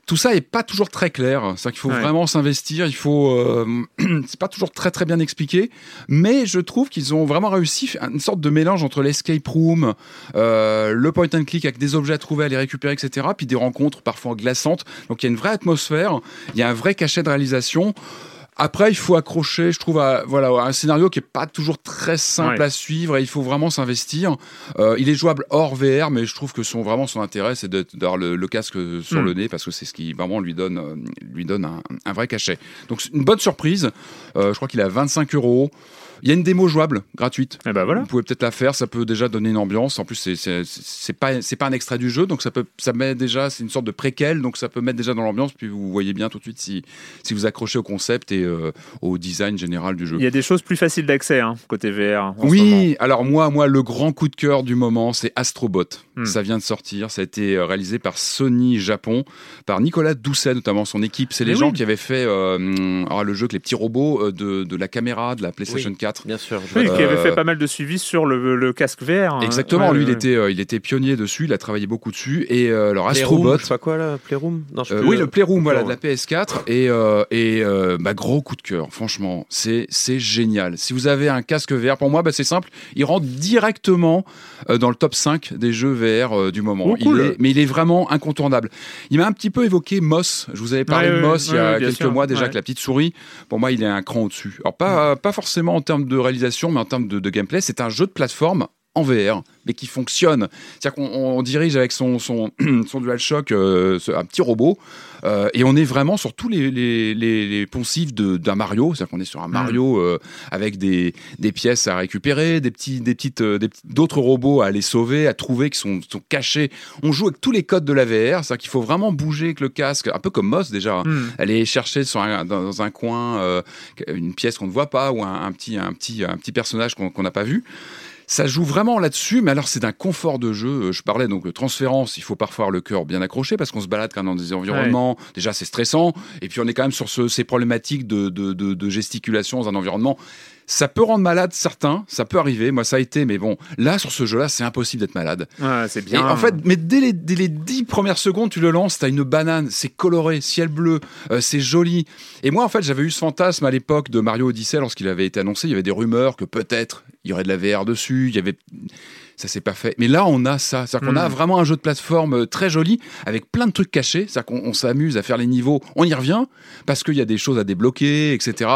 tout ça est pas toujours très clair. C'est-à-dire qu'il faut Ouais. vraiment s'investir. Il faut, euh, c'est pas toujours très très bien expliqué, mais je trouve qu'ils ont vraiment réussi une sorte de mélange entre l'escape room, euh, le point and click avec des objets à trouver, à les récupérer, etc. Puis des rencontres parfois glaçantes. Donc il y a une vraie atmosphère, il y a un vrai cachet de réalisation. Après, il faut accrocher, je trouve, à, voilà, à un scénario qui est pas toujours très simple Ouais. à suivre et il faut vraiment s'investir. Euh, il est jouable hors VR, mais je trouve que son vraiment son intérêt, c'est d'avoir le, le casque sur Mm. le nez parce que c'est ce qui vraiment lui donne, euh, lui donne un, un vrai cachet. Donc une bonne surprise. Euh, je crois qu'il est à 25 euros. Il y a une démo jouable, gratuite. Et ben voilà. Vous pouvez peut-être la faire, ça peut déjà donner une ambiance. En plus, c'est- c'est c'est pas c'est pas un extrait du jeu, donc ça peut ça met déjà c'est une sorte de préquel, donc ça peut mettre déjà dans l'ambiance. Puis vous voyez bien tout de suite si si vous accrochez au concept et euh, au design général du jeu. Il y a des choses plus faciles d'accès hein, côté VR. en ce moment. Oui, alors moi, moi, le grand coup de cœur du moment, c'est Astrobot. Hmm. Ça vient de sortir, ça a été euh, réalisé par Sony Japon, par Nicolas Doucet notamment, son équipe. C'est les Mais gens oui. qui avaient fait euh, alors, le jeu avec les petits robots euh, de, de la caméra de la PlayStation 4. Bien sûr. Oui, qui avait fait pas mal de suivi sur le, le casque VR. hein. Exactement, Ouais, lui, ouais, il était, euh, il était pionnier dessus, il a travaillé beaucoup dessus. Et euh, alors Astrobot, je sais pas quoi là, Playroom Non, je sais Euh, plus, oui, le Playroom, voilà, de la PS4. Et, euh, et euh, bah, gros coup de cœur, franchement, c'est c'est génial. Si vous avez un casque VR, pour moi, bah, c'est simple, il rentre directement euh, dans le top 5 des jeux VR euh, du moment. Oh, Il cool. est- mais il est vraiment incontournable. Il m'a un petit peu évoqué Moss. Je vous avais parlé Ouais, de ouais, Moss il y a quelques sûr, mois déjà ouais. avec la petite souris. Pour moi, il est un cran au-dessus. Alors, pas, pas forcément en termes de réalisation, mais en termes de, gameplay. C'est un jeu de plateforme en VR, mais qui fonctionne. C'est-à-dire qu'on on dirige avec son, son, son DualShock euh, un petit robot, euh, et on est vraiment sur tous les, les, les, les poncifs d'un Mario. C'est-à-dire qu'on est sur un Mario euh, avec des, des pièces à récupérer, des petits, des petites, d'autres robots à aller sauver, à trouver qui sont, sont cachés. On joue avec tous les codes de la VR, c'est-à-dire qu'il faut vraiment bouger avec le casque, un peu comme Moss déjà. Hmm. aller chercher sur un- dans, dans un coin une pièce qu'on ne voit pas ou un, un petit, un, petit, un petit personnage qu'on qu'on n'a pas vu. Ça joue vraiment là-dessus, mais alors c'est d'un confort de jeu. Euh, Je parlais donc de transférence, il faut parfois avoir le cœur bien accroché parce qu'on se balade quand même dans des environnements. Déjà, c'est stressant. Et puis, on est quand même sur ce- ces problématiques de, de- de- de gesticulation dans un environnement. Ça peut rendre malade certains, ça peut arriver. Moi, ça a été, mais bon, là, sur ce jeu-là, c'est impossible d'être malade. Ouais, c'est Et bien. en fait, mais dès les, dès les premières secondes, tu le lances, t'as une banane, c'est coloré, ciel bleu, euh, c'est joli. Et moi, en fait, j'avais eu ce fantasme à l'époque de Mario Odyssey lorsqu'il avait été annoncé. Il y avait des rumeurs que peut-être il y aurait de la VR dessus. Il y avait ça s'est pas fait. Mais là, on a ça. C'est-à-dire qu'on a Mm. vraiment un jeu de plateforme euh, très joli, avec plein de trucs cachés. C'est-à-dire qu'on on s'amuse à faire les niveaux. On y revient, parce qu'il y a des choses à débloquer, etc.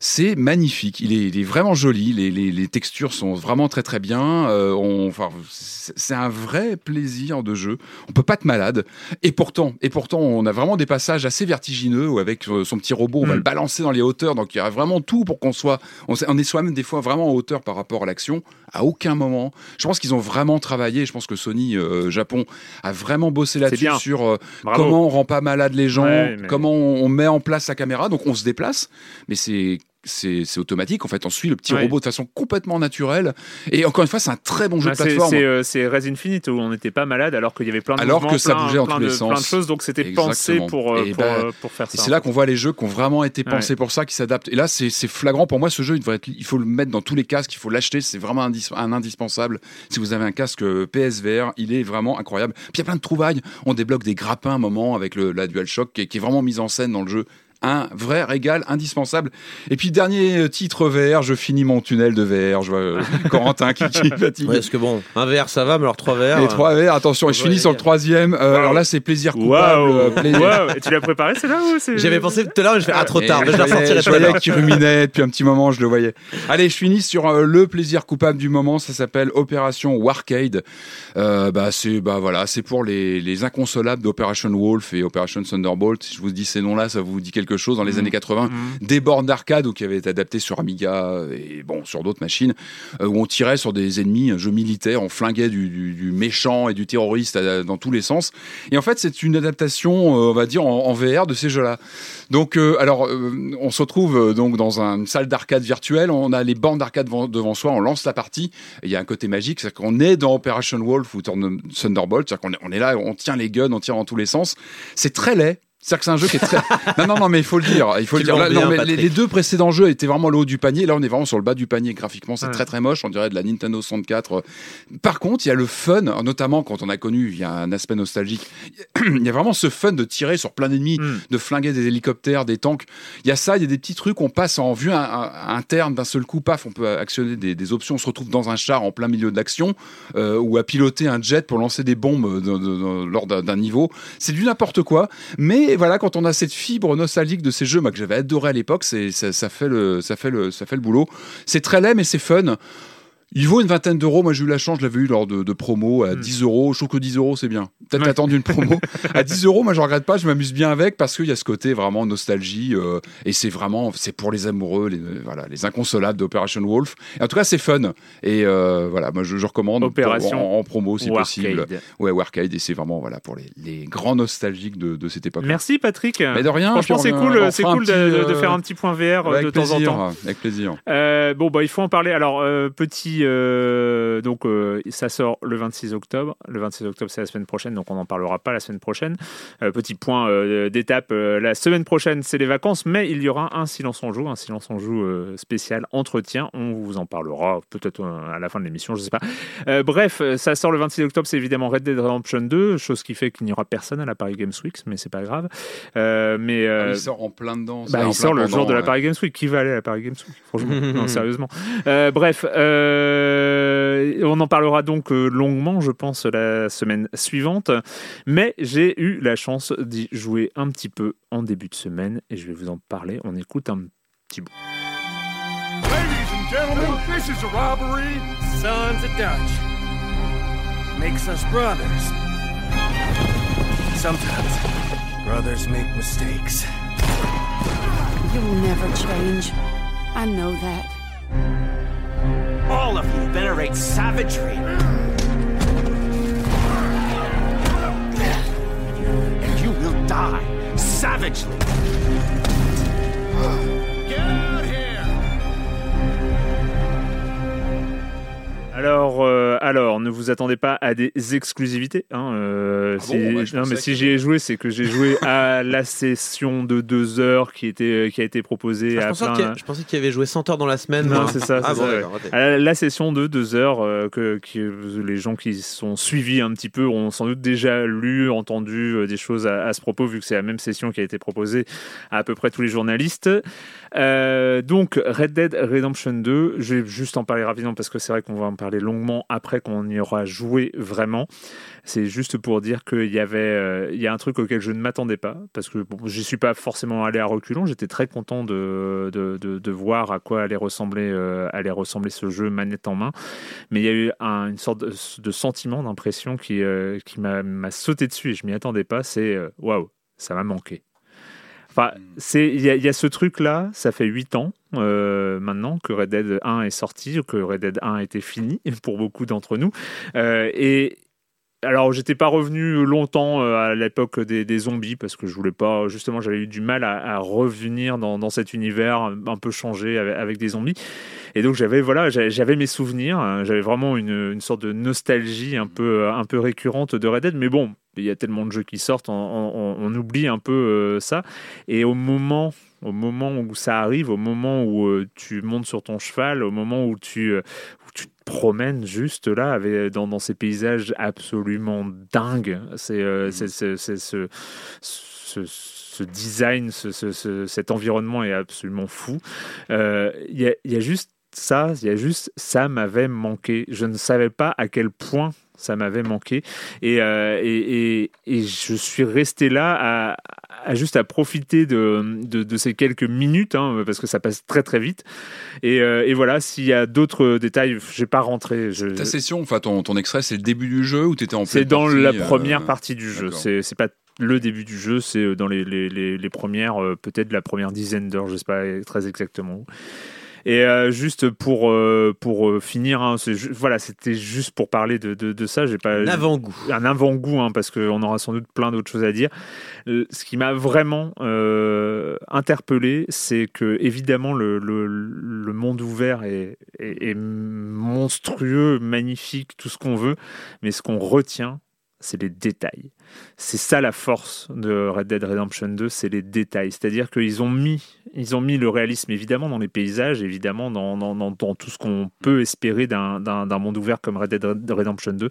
C'est magnifique. Il est, il est vraiment joli. Les, les- les textures sont vraiment très très bien. Euh, on- enfin, c'est un vrai plaisir de jeu. On peut pas être malade. Et pourtant, et pourtant, on a vraiment des passages assez vertigineux où avec euh, son petit robot, on va Mm. le balancer dans les hauteurs. Donc il y a vraiment tout pour qu'on soit. On, est soi-même des fois vraiment en hauteur par rapport à l'action. À aucun moment. Je pense qu'ils ont vraiment travaillé. Je pense que Sony euh, Japon a vraiment bossé là-dessus sur euh, comment on rend pas malade les gens, Ouais, mais- comment on, met en place la caméra. Donc on se déplace, mais c'est c'est automatique. En fait, on suit le petit Ouais. robot de façon complètement naturelle. Et encore une fois, c'est un très bon jeu de c'est- plateforme. C'est euh, Res Infinite où on n'était pas malade alors qu'il y avait plein de Alors que ça plein- bougeait plein tous les de, sens. plein de choses, donc c'était pensé pour, euh, Et pour, ben, euh, pour faire Et ça. c'est là qu'on voit les jeux qui ont vraiment été Ouais. pensés pour ça, qui s'adaptent. Et là, c'est flagrant. Pour moi, ce jeu, il, devrait être- il faut le mettre dans tous les casques, il faut l'acheter. C'est vraiment indis- un indispensable. Si vous avez un casque euh, PSVR, il est vraiment incroyable. Puis il y a plein de trouvailles. On débloque des grappins à un moment avec le, la DualShock qui qui est vraiment mise en scène dans le jeu. Un vrai régal indispensable. Et puis, dernier euh, titre VR, je finis mon tunnel de VR. Je vois euh, Corentin qui, qui est fatigué. Ouais, parce que bon, un VR ça va, mais alors trois VR. Les trois VR, attention, et je finis sur le troisième. Euh, Alors là, c'est plaisir coupable. euh, plaisir- Et tu l'as préparé c'est- J'avais pensé tout à l'heure, mais je fais ah trop Et tard, mais je je voyais- je voyais l'heure. qu'il ruminait depuis un petit moment, je le voyais. Allez, je finis sur euh, le plaisir coupable du moment. Ça s'appelle Opération Warcade. Euh, bah c'est bah voilà, c'est pour les, les inconsolables d'Operation Wolf et Operation Thunderbolt. Si je vous dis ces noms-là, ça vous dit quelque chose dans les années 80. Des bornes d'arcade ou qui avaient été adaptés sur Amiga et bon sur d'autres machines euh, où on tirait sur des ennemis, un jeu militaire, on flinguait du, du- du méchant et du terroriste dans tous les sens. Et en fait, c'est une adaptation, euh, on va dire, en, en VR de ces jeux-là. Donc, euh, alors, euh, on se retrouve euh, donc dans un- une salle d'arcade virtuelle. On a les bornes d'arcade devant, devant soi. On lance la partie. Il y a un côté magique, c'est qu'on est dans Operation Wolf ou Thun- Thunderbolt. C'est-à-dire qu'on est, on est là, on tient les guns, on tire dans tous les sens. C'est très laid. C'est-à-dire que c'est un jeu qui est très. non, non, non, mais il faut le dire. Il faut le dire. Là, non, mais les, deux précédents jeux étaient vraiment le haut du panier. Là, on est vraiment sur le bas du panier graphiquement. C'est Ouais. très très moche. On dirait de la Nintendo 64. Par contre, il y a le fun, notamment quand on a connu, il y a un aspect nostalgique. Il y a vraiment ce fun de tirer sur plein d'ennemis, Mm. de flinguer des hélicoptères, des tanks. Il y a ça, il y a des petits trucs. On passe en vue interne d'un seul coup. Paf, on peut actionner des, des options. On se retrouve dans un char en plein milieu de l'action euh, ou à piloter un jet pour lancer des bombes de- de- de- lors d'un niveau. C'est du n'importe quoi. Mais voilà, quand on a cette fibre nostalgique de ces jeux, moi, que j'avais adoré à l'époque, c'est ça, ça fait le ça fait le ça fait le boulot. C'est très laid, mais c'est fun. Il vaut une vingtaine d'euros. Moi, j'ai eu la chance, je l'avais eu lors de, de promo à Mm. 10 euros. Je trouve que 10 euros, c'est bien. Peut-être Ouais. attendre une promo. à 10 euros, moi, je regrette pas. Je m'amuse bien avec parce qu'il y a ce côté vraiment nostalgie. euh, et c'est vraiment, c'est pour les amoureux, les, voilà, les inconsolables d'Operation Wolf. Et en tout cas, c'est fun. Et euh, voilà, moi, je, je recommande pour- en, en promo si possible. Ouais, Warcade. Et c'est vraiment, voilà, pour les, les grands nostalgiques de, de cette époque. Merci Patrick. Mais de rien. Franchement, c'est cool, c'est cool de, petit, de- de euh, faire un petit point VR euh, de temps en temps. Avec plaisir. Euh, bon, bah, il faut en parler. Alors, euh, euh, donc, euh, ça sort le 26 octobre. Le 26 octobre, c'est la semaine prochaine, donc on n'en parlera pas la semaine prochaine. Euh, petit point d'étape. la semaine prochaine, c'est les vacances, mais il y aura un silence en joue, un silence en joue spécial entretien. On vous en parlera peut-être à la fin de l'émission, je sais pas. Bref, ça sort le 26 octobre, c'est évidemment Red Dead Redemption 2, chose qui fait qu'il n'y aura personne à la Paris Games Week, mais c'est pas grave. Mais Ah, il sort en plein dedans. bah, il plein sort le pendant, jour de la. Paris Games Week. Qui va aller à la Paris Games Week? Franchement, non, sérieusement. Bref, euh, on en parlera donc euh, longuement, je pense, la semaine suivante. Mais j'ai eu la chance d'y jouer un petit peu en début de semaine et je vais vous en parler. On écoute un petit bout. Ladies and gentlemen, this is a robbery. Sons of Dutch. Makes us brothers. Sometimes brothers make mistakes. You'll never change. I know that. All of you venerate savagery. And you will die savagely. Alors, euh, alors, ne vous attendez pas à des exclusivités. Hein, euh, Ah bon Ouais, non, mais si j'y ai joué, c'est que j'ai joué à la session de deux heures qui, était, qui a été proposée Ah, je, à pensais plein. qu'il y a- je pensais qu'il y avait joué 100 heures dans la semaine. Non, moi. c'est ça, Ah c'est bon, ça, d'accord, ok. À la, la session de deux heures, euh, que, que les gens qui sont suivis un petit peu ont sans doute déjà lu, entendu euh, des choses à, à ce propos, vu que c'est la même session qui a été proposée à à peu près tous les journalistes. Euh, donc, Red Dead Redemption 2, je vais juste en parler rapidement parce que c'est vrai qu'on va en parler longuement après qu'on y aura joué vraiment. C'est juste pour dire qu'il y avait, euh, il y a un truc auquel je ne m'attendais pas parce que bon, j'y suis pas forcément allé à reculons. J'étais très content de, voir à quoi allait ressembler, euh, allait ressembler ce jeu manette en main. Mais il y a eu un- une sorte de, sentiment, d'impression qui, m'a sauté dessus et je m'y attendais pas. C'est waouh, ça m'a manqué. Enfin, c'est il y, a- il y a ce truc là, ça fait 8 ans euh, maintenant que Red Dead 1 est sorti, que Red Dead 1 était fini pour beaucoup d'entre nous. Euh, et alors, j'étais pas revenu longtemps euh, à l'époque des, zombies parce que je voulais pas, justement, j'avais eu du mal à, revenir dans, cet univers un peu changé avec, des zombies. Et donc, j'avais voilà, j'avais mes souvenirs, hein, j'avais vraiment une, sorte de nostalgie un peu, un peu récurrente de Red Dead. Mais bon, il y a tellement de jeux qui sortent, on, on- on oublie un peu euh, ça. Et au moment, au moment où ça arrive, au moment où euh, tu montes sur ton cheval, au moment où tu, euh, promènes juste là, avec, dans, dans ces paysages absolument dingues, c'est euh, c'est ce, ce, ce design, ce, ce- ce- cet environnement est absolument fou. Euh, Il y, a, il y a juste ça, il y a juste ça m'avait manqué. Je ne savais pas à quel point ça m'avait manqué et, euh, et, et, et je suis resté là à, à juste à profiter de, de, de ces quelques minutes hein, parce que ça passe très très vite et, euh, et voilà s'il y a d'autres détails j'ai pas rentré je, Ta session, enfin ton, ton extrait, c'est le début du jeu ou t'étais en c'est dans partie, la euh, première partie du jeu. C'est c'est pas le début du jeu, c'est euh, dans les, les, les, les premières, peut-être la première dizaine d'heures, je sais pas très exactement où. Et euh, juste pour, euh, pour euh, finir, hein, voilà, c'était juste pour parler de, de, de ça. J'ai pas Un avant-goût. un avant-goût, hein, parce qu'on aura sans doute plein d'autres choses à dire. Ce qui m'a vraiment euh, interpellé, c'est que évidemment le, le, le monde ouvert est, est- est monstrueux, magnifique, tout ce qu'on veut, mais ce qu'on retient, c'est les détails. C'est ça la force de Red Dead Redemption 2, c'est les détails. C'est-à-dire qu'ils ont mis, ils ont mis le réalisme évidemment dans les paysages, évidemment dans, dans, tout ce qu'on peut espérer d'un monde ouvert comme Red Dead Redemption 2.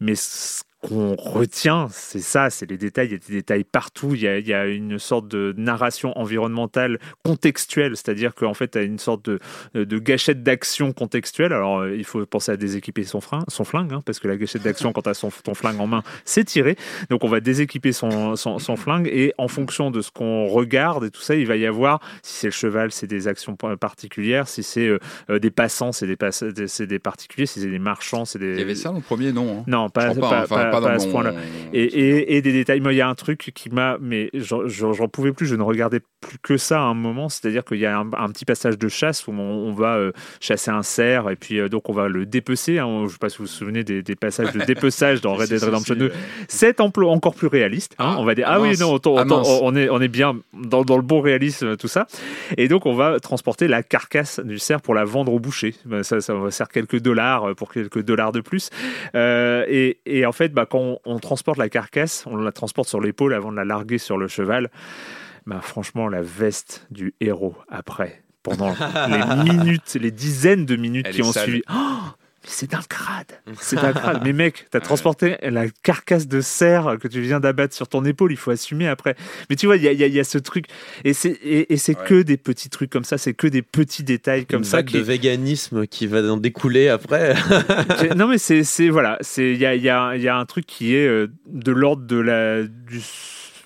Mais ce qu'on retient, c'est ça, c'est les détails. Il y a des détails partout. Il y a, il y a une sorte de narration environnementale contextuelle, c'est-à-dire qu'en fait, tu as une sorte de, de gâchette d'action contextuelle. Alors, euh, il faut penser à déséquiper son, frein, son flingue, hein, parce que la gâchette d'action, quand tu as ton flingue en main, c'est tiré. Donc, on va déséquiper son, son, son flingue et en fonction de ce qu'on regarde et tout ça, il va y avoir, si c'est le cheval, c'est des actions pa- particulières. Si c'est euh, euh, des passants, c'est des, pass- des- c'est des particuliers. Si c'est des marchands, c'est des. Il y avait ça dans le premier, non hein? Non, pas, enfin, pas- pas à ce point-là. Et, et- et des détails. Moi, il y a un truc qui m'a. Mais j'en- pouvais plus. Je ne regardais plus que ça à un moment. C'est-à-dire qu'il y a un, un petit passage de chasse où on, on va euh, chasser un cerf et puis euh, donc on va le dépecer. hein. Je ne sais pas si vous vous souvenez des, des passages de dépeçage dans Red Dead Redemption si, 2. euh, C'est encore plus réaliste. hein. Ah, on va dire ah oui non ah on est on est bien dans, dans le bon réalisme tout ça. Et donc on va transporter la carcasse du cerf pour la vendre au boucher. Ben, ça ça va faire quelques dollars euh, pour quelques dollars de plus. Euh, et, et en fait, bah, quand on, on transporte la carcasse, on la transporte sur l'épaule avant de la larguer sur le cheval. Bah, franchement, la veste du héros après, pendant les minutes, les dizaines de minutes Elle qui ont sale. suivi. Oh, c'est d'un crade, c'est d'un crade. Mais mec, t'as transporté la carcasse de cerf que tu viens d'abattre sur ton épaule, il faut assumer après. Mais tu vois, il y y a- il y a ce truc, et c'est et, et c'est Ouais. que des petits trucs comme ça, c'est que des petits détails comme Une ça vague qui, de véganisme qui va en découler après. non mais c'est voilà c'est il y a il y a il y a un truc qui est euh, de l'ordre de la du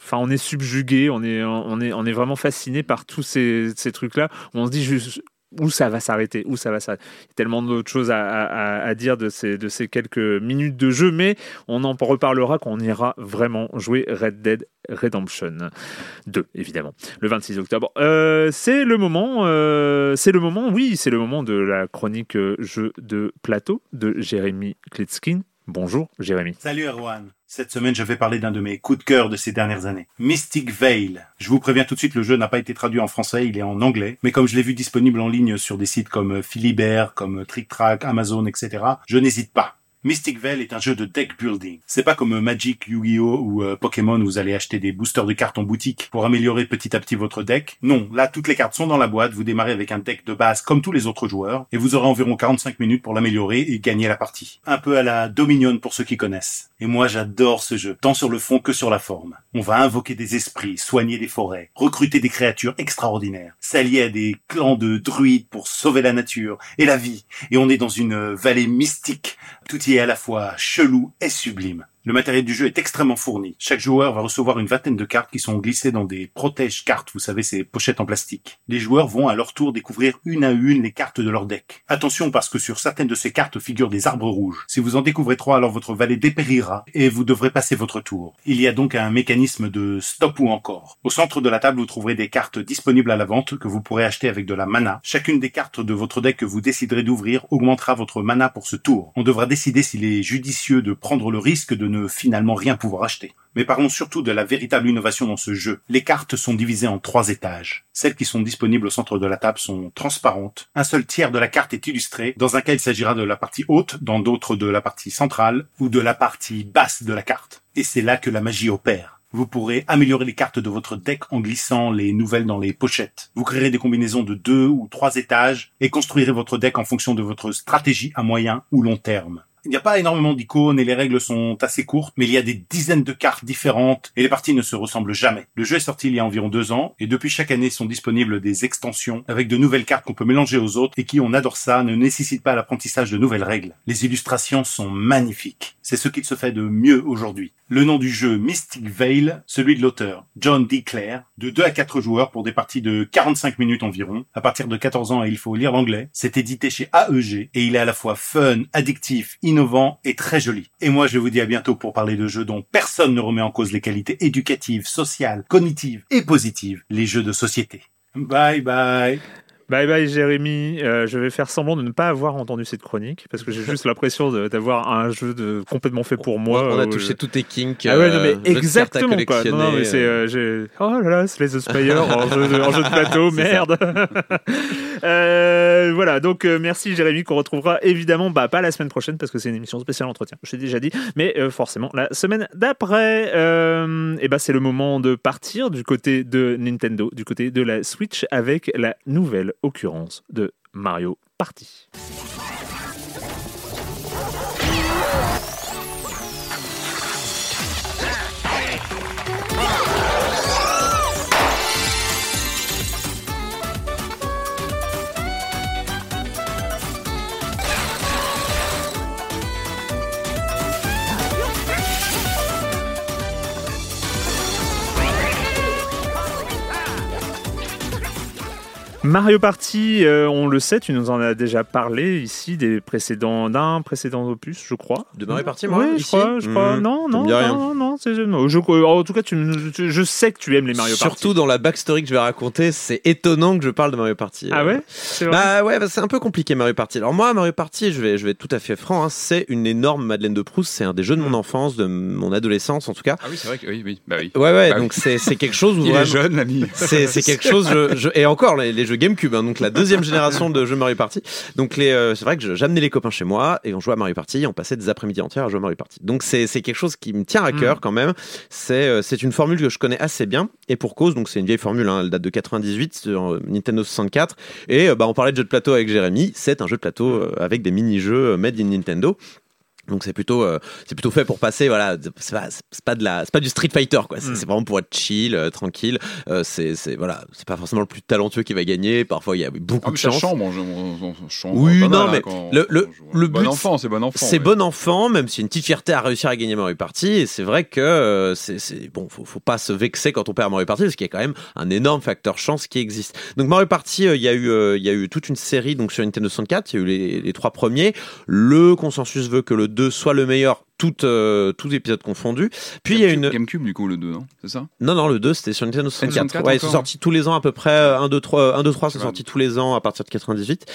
enfin on est subjugué on est on est on est vraiment fasciné par tous ces ces trucs là on se dit juste où ça va s'arrêter où ça va s'arrêter il y a tellement d'autres choses à, dire de ces quelques minutes de jeu mais on en reparlera quand on ira vraiment jouer Red Dead Redemption 2 évidemment le 26 octobre Euh, c'est le moment euh, c'est le moment oui c'est le moment de la chronique euh, jeu de plateau de Jérémy Klitskin Bonjour Jérémy. Salut Erwan. Cette semaine, je vais parler d'un de mes coups de cœur de ces dernières années. Mystic Veil. Je vous préviens tout de suite, le jeu n'a pas été traduit en français, il est en anglais. Mais comme je l'ai vu disponible en ligne sur des sites comme Philibert, comme Trick Track, Amazon, etc., je n'hésite pas. Mystic Veil est un jeu de deck building. C'est pas comme Magic, Yu-Gi-Oh ou euh, Pokémon où vous allez acheter des boosters de cartes en boutique pour améliorer petit à petit votre deck. Non, là toutes les cartes sont dans la boîte, vous démarrez avec un deck de base comme tous les autres joueurs et vous aurez environ 45 minutes pour l'améliorer et gagner la partie. Un peu à la Dominion pour ceux qui connaissent. Et moi j'adore ce jeu, tant sur le fond que sur la forme. On va invoquer des esprits, soigner des forêts, recruter des créatures extraordinaires, s'allier à des clans de druides pour sauver la nature et la vie. Et on est dans une vallée mystique. Tout y est à la fois chelou et sublime. Le matériel du jeu est extrêmement fourni. Chaque joueur va recevoir une vingtaine de cartes qui sont glissées dans des protège-cartes, vous savez, ces pochettes en plastique. Les joueurs vont à leur tour découvrir une à une les cartes de leur deck. Attention parce que sur certaines de ces cartes figurent des arbres rouges. Si vous en découvrez trois, alors votre valet dépérira et vous devrez passer votre tour. Il y a donc un mécanisme de stop ou encore. Au centre de la table, vous trouverez des cartes disponibles à la vente que vous pourrez acheter avec de la mana. Chacune des cartes de votre deck que vous déciderez d'ouvrir augmentera votre mana pour ce tour. On devra décider s'il est judicieux de prendre le risque de ne finalement rien pouvoir acheter. Mais parlons surtout de la véritable innovation dans ce jeu. Les cartes sont divisées en trois étages. Celles qui sont disponibles au centre de la table sont transparentes. Un seul tiers de la carte est illustré. Dans un cas, il s'agira de la partie haute, dans d'autres de la partie centrale ou de la partie basse de la carte. Et c'est là que la magie opère. Vous pourrez améliorer les cartes de votre deck en glissant les nouvelles dans les pochettes. Vous créerez des combinaisons de deux ou trois étages et construirez votre deck en fonction de votre stratégie à moyen ou long terme. Il n'y a pas énormément d'icônes et les règles sont assez courtes, mais il y a des dizaines de cartes différentes et les parties ne se ressemblent jamais. Le jeu est sorti il y a environ deux ans et depuis chaque année sont disponibles des extensions avec de nouvelles cartes qu'on peut mélanger aux autres et qui, on adore ça, ne nécessitent pas l'apprentissage de nouvelles règles. Les illustrations sont magnifiques. C'est ce qu'il se fait de mieux aujourd'hui. Le nom du jeu Mystic Veil, celui de l'auteur John D. Clare, de 2 à 4 joueurs pour des parties de 45 minutes environ. À partir de 14 ans il faut lire l'anglais. C'est édité chez AEG et il est à la fois fun, addictif, innovant et très joli. Et moi je vous dis à bientôt pour parler de jeux dont personne ne remet en cause les qualités éducatives, sociales, cognitives et positives, les jeux de société. Bye bye Bye bye Jérémy, Euh, je vais faire semblant de ne pas avoir entendu cette chronique parce que j'ai juste l'impression d'avoir un jeu de, complètement fait pour moi. on a où touché je- tous tes kinks. Ah ouais, non, mais euh, à exactement quoi. Non, non, mais c'est, euh. euh, oh là là, Slay the Spire en, jeu de, en jeu de plateau, merde. Euh, voilà, donc euh, merci Jérémy qu'on retrouvera évidemment, bah pas la semaine prochaine parce que c'est une émission spéciale entretien, je t'ai déjà dit, mais euh, forcément la semaine d'après. Et bah c'est le moment de partir du côté de Nintendo, du côté de la Switch avec la nouvelle occurrence de Mario Party. Mario Party, euh, on le sait, tu nous en as déjà parlé ici des précédents d'un précédent opus, je crois. De Mario Party, moi, Oui, je crois, je crois. Hmm, non, non, rien. non, non, c'est non, je, en tout cas, tu, me- tu- je sais que tu aimes les Mario Party. Surtout dans la backstory que je vais raconter, c'est étonnant que je parle de Mario Party. Ah Euh, ouais, c'est vrai. Bah ouais, bah c'est un peu compliqué Mario Party. Alors moi, Mario Party, je vais, je vais être tout à fait franc, hein, c'est une énorme Madeleine de Proust. C'est un des jeux de Hmm. mon enfance, de mon adolescence en tout cas. Ah oui, c'est vrai que oui, oui. Bah oui. Ouais, ouais. Bah oui. donc c'est c'est quelque chose où Il est jeune, l'ami. C'est c'est quelque chose. Je, je- et encore les, les jeux GameCube, hein, donc la deuxième génération de jeux Mario Party. Donc les, euh, c'est vrai que j'amenais les copains chez moi et on jouait à Mario Party. Et on passait des après-midi entières à jouer à Mario Party. Donc c'est quelque chose qui me tient à cœur quand même. C'est euh, c'est une formule que je connais assez bien et pour cause. Donc c'est une vieille formule. hein, elle date de 98 sur euh, Nintendo 64. Et bah on parlait de jeux de plateau avec Jérémy. C'est un jeu de plateau euh, avec des mini-jeux made in Nintendo. Donc c'est plutôt euh, c'est plutôt fait pour passer voilà c'est pas, c'est pas de la c'est pas du Street Fighter quoi c'est Mm. vraiment pour être chill euh, tranquille euh, c'est c'est voilà c'est pas forcément le plus talentueux qui va gagner parfois il y a beaucoup Ah, de chance chambre, on, on- on- on chambre Oui, non, hein, mais le- le- joue. le bon but, enfant, c'est bon enfant. c'est bon enfant, même si une petite fierté à réussir à gagner Mario Party. Et c'est vrai que euh, c'est c'est- bon, faut, faut pas se vexer quand on perd Mario Party, parce qu'il y a quand même un énorme facteur chance qui existe. Donc Mario Party, euh, il y a eu, euh, il y a eu toute une série donc sur Nintendo 64. Il y a eu les, les trois premiers. Le consensus veut que le 2 soit le meilleur. Tout, euh, tout épisode confondu. Puis il y a une. GameCube, du coup, le 2, non C'est ça? Non, non, le 2, c'était sur Nintendo 64. 64 ouais, ils sont sortis tous les ans à peu près. euh, 1, 2, 3, 1, 2, 3 sont Ouais. sortis tous les ans à partir de 98.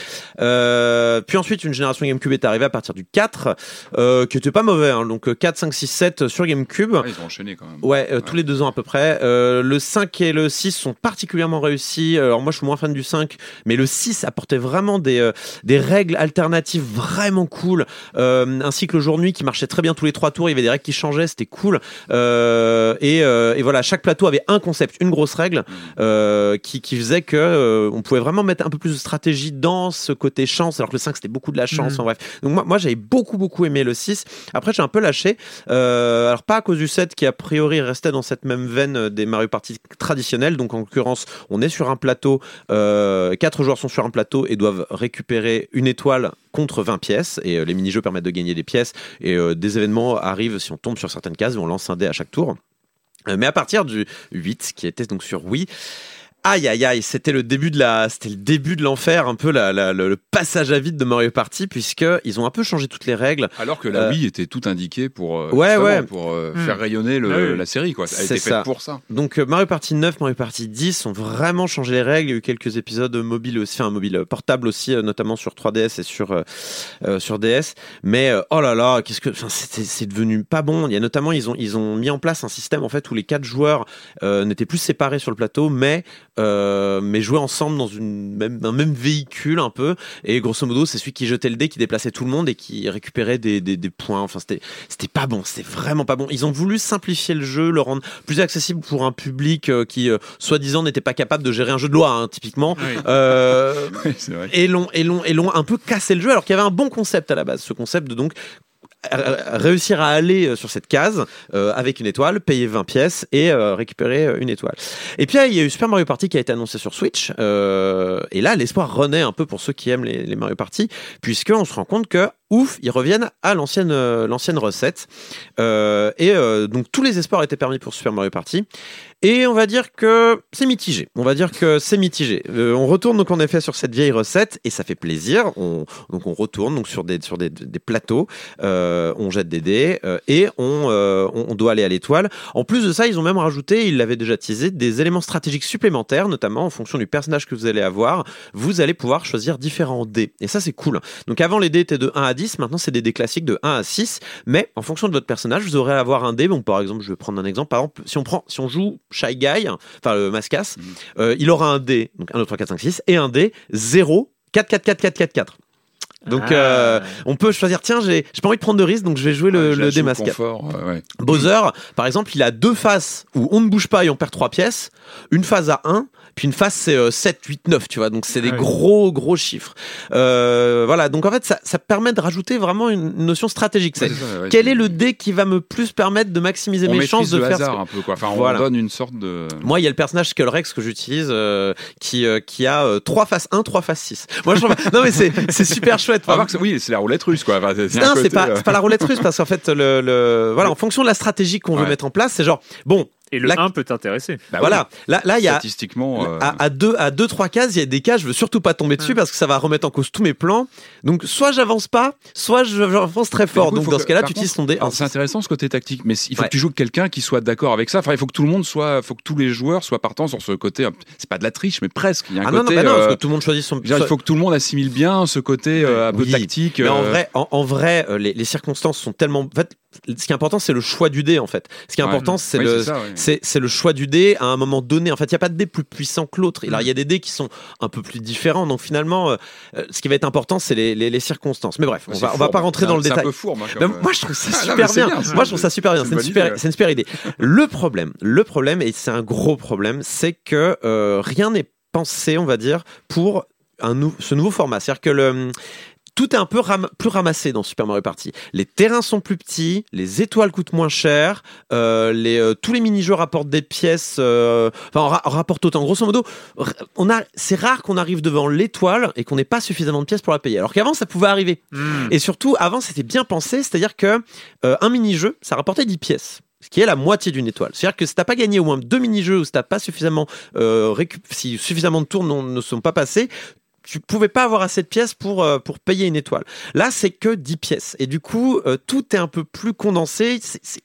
Euh, puis ensuite, une génération GameCube est arrivée à partir du 4, euh, qui était pas mauvais. Hein, donc euh, 4, 5, 6, 7 sur GameCube. Ouais, Ils ont enchaîné quand même. Ouais, euh, tous les deux ans à peu près. Euh, le 5 et le 6 sont particulièrement réussis. Alors moi, je suis moins fan du 5, mais le 6 apportait vraiment des, euh, des règles alternatives vraiment cool. Euh, un cycle jour-nuit qui marchait très bien tous les trois tours. Il y avait des règles qui changeaient, c'était cool. Euh, et, euh, et voilà, chaque plateau avait un concept, une grosse règle euh, qui, qui faisait que euh, on pouvait vraiment mettre un peu plus de stratégie dans ce côté chance, alors que le 5 c'était beaucoup de la chance. Mhm. En bref, donc moi, moi j'avais beaucoup beaucoup aimé le 6. Après, j'ai un peu lâché. Euh, alors pas à cause du 7 qui a priori restait dans cette même veine des Mario Party traditionnels. Donc en l'occurrence, on est sur un plateau, euh, quatre joueurs sont sur un plateau et doivent récupérer une étoile contre 20 pièces et euh, les mini-jeux permettent de gagner des pièces et euh, des événements arrivent si on tombe sur certaines cases, on lance un dé à chaque tour. Euh, Mais à partir du 8, qui était donc sur Wii, Aïe aïe aïe, c'était le début de la, c'était le début de l'enfer, un peu la, la- le, le passage à vide de Mario Party, puisque ils ont un peu changé toutes les règles. Alors que la Euh, Wii était tout indiquée pour, euh, Ouais, ouais. pour euh, Hmm. faire rayonner le- Ah oui. la série. Quoi. Elle C'est était faite ça. pour ça. Donc euh, Mario Party 9, Mario Party 10 ont vraiment changé les règles. Il y a eu quelques épisodes mobiles aussi, enfin mobiles, euh, portables aussi, euh, notamment sur 3DS et sur euh, euh, sur DS. Mais euh, oh là là, qu'est-ce que, enfin, c'est devenu pas bon. Il y a notamment ils ont ils ont mis en place un système en fait où les quatre joueurs euh, n'étaient plus séparés sur le plateau, mais euh, mais jouaient ensemble dans une même un même véhicule un peu. Et grosso modo, c'est celui qui jetait le dé qui déplaçait tout le monde et qui récupérait des, des, des points. Enfin, c'était pas bon, c'était vraiment pas bon. Ils ont voulu simplifier le jeu, le rendre plus accessible pour un public euh, qui, euh, soi-disant, n'était pas capable de gérer un jeu de loi, hein, typiquement. Oui. Euh, Oui, c'est vrai. et l'ont et et un peu cassé le jeu alors qu'il y avait un bon concept à la base ce concept de donc réussir à aller euh, sur cette case euh, avec une étoile, payer 20 pièces et euh, récupérer une étoile. Et puis il y a eu Super Mario Party qui a été annoncé sur Switch et là l'espoir renaît un peu pour ceux qui aiment les, Mario Party puisque on se rend compte que ouf ils reviennent à l'ancienne l'ancienne recette et donc tous les espoirs étaient permis pour Super Mario Party et on va dire que c'est mitigé. On va dire que c'est mitigé. Euh, on retourne donc en effet sur cette vieille recette et ça fait plaisir. On, donc on retourne donc sur des sur des, des plateaux, euh, on jette des dés euh, et on, on doit aller à l'étoile. En plus de ça, ils ont même rajouté, ils l'avaient déjà teasé, des éléments stratégiques supplémentaires, notamment en fonction du personnage que vous allez avoir. Vous allez pouvoir choisir différents dés et ça c'est cool. Donc avant les dés étaient de 1 à 10, maintenant c'est des dés classiques de 1 à 6. Mais en fonction de votre personnage, vous aurez à avoir un dé. Bon, par exemple, je vais prendre un exemple. Par exemple, si on prend, si on joue Shy Guy, enfin le Mascas, Mhm. euh, il aura un dé, donc 1, 2, 3, 4, 5, 6, et un dé 0, 4, 4, 4, 4, 4, 4. Donc Ah. euh, on peut choisir, tiens, j'ai pas envie de prendre de risque, donc je vais jouer le, Ouais, le dé confort, euh, ouais. Bowser, par exemple, il a deux faces où on ne bouge pas et on perd trois pièces. Une phase à 1, puis une phase c'est euh, 7, 8, 9, tu vois. Donc c'est des Ah oui. gros, gros chiffres. Euh, voilà, donc en fait, ça, ça permet de rajouter vraiment une notion stratégique. C'est Ouais, c'est ça, ouais, quel est le dé qui va me plus permettre de maximiser on mes chances de le faire hasard que- un peu quoi. Enfin, Voilà. on donne une sorte de. moi, il y a le personnage Skullrex que j'utilise euh, qui, euh, qui a euh, 3 faces 1, 3 faces 6. Moi, je trouve... Non, mais c'est c'est super chouette. Voir que c'est- oui, c'est la roulette russe quoi. Enfin, c'est- Non, côté, pas, c'est pas la roulette russe parce qu'en fait, le, le- voilà, en fonction de la stratégie qu'on veut mettre en place, c'est genre, bon, Et le La- 1 peut t'intéresser. bah oui, voilà, là, là, il y a, statistiquement. euh, à, à deux, à deux, trois cases, il y a des cas, je veux surtout pas tomber dessus parce que ça va remettre en cause tous mes plans. Donc, soit j'avance pas, soit je- j'avance très Mais fort. coup, Donc, dans que- ce cas-là, tu utilises ton dé. alors, c'est intéressant ce côté tactique, mais il faut Ouais. que tu joues quelqu'un qui soit d'accord avec ça. Enfin, il faut que tout le monde soit, faut que tous les joueurs soient partants sur ce côté. C'est pas de la triche, mais presque. Il y a un Ah non, non, côté. bah non, euh, parce que tout le monde choisit son. dire, il faut que tout le monde assimile bien ce côté euh, un peu tactique. Mais en vrai, en, en vrai, euh, les, les circonstances sont tellement. En fait, ce qui est important, c'est le choix du dé. En fait, ce qui est ouais. important, c'est Oui, le. c'est choix du dé à un moment donné. En fait, il n'y a pas de dé plus puissant que l'autre. Mm. Il y a des dés qui sont un peu plus différents. Donc, finalement, euh, ce qui va être important, c'est les, les, les circonstances. Mais bref, on C'est va, on va fourbe. pas rentrer dans le C'est un détail. peu fourbe. hein, Ben, moi, je trouve ça Ah, non, super bien. Moi, je trouve ça super bien. c'est une super, idée, ouais. c'est une super idée. Le problème, le problème, et c'est un gros problème, c'est que euh, rien n'est pensé, on va dire, pour un nou- ce nouveau format. C'est-à-dire que le tout est un peu ram- plus ramassé dans Super Mario Party. Les terrains sont plus petits, les étoiles coûtent moins cher, euh, les, euh, tous les mini-jeux rapportent des pièces, euh, enfin, ra- rapportent autant. Grosso modo, on a, c'est rare qu'on arrive devant l'étoile et qu'on n'ait pas suffisamment de pièces pour la payer. Alors qu'avant, ça pouvait arriver. Hmm. Et surtout, avant, c'était bien pensé, c'est-à-dire que un mini-jeu, ça rapportait 10 pièces. Ce qui est la moitié d'une étoile. C'est-à-dire que si t'as pas gagné au moins deux mini-jeux ou si t'as pas suffisamment, euh, récup- si suffisamment de tours non- ne sont pas passés, tu pouvais pas avoir assez de pièces pour euh, pour payer une étoile. Là, c'est que 10 pièces et du coup, euh, tout est un peu plus condensé.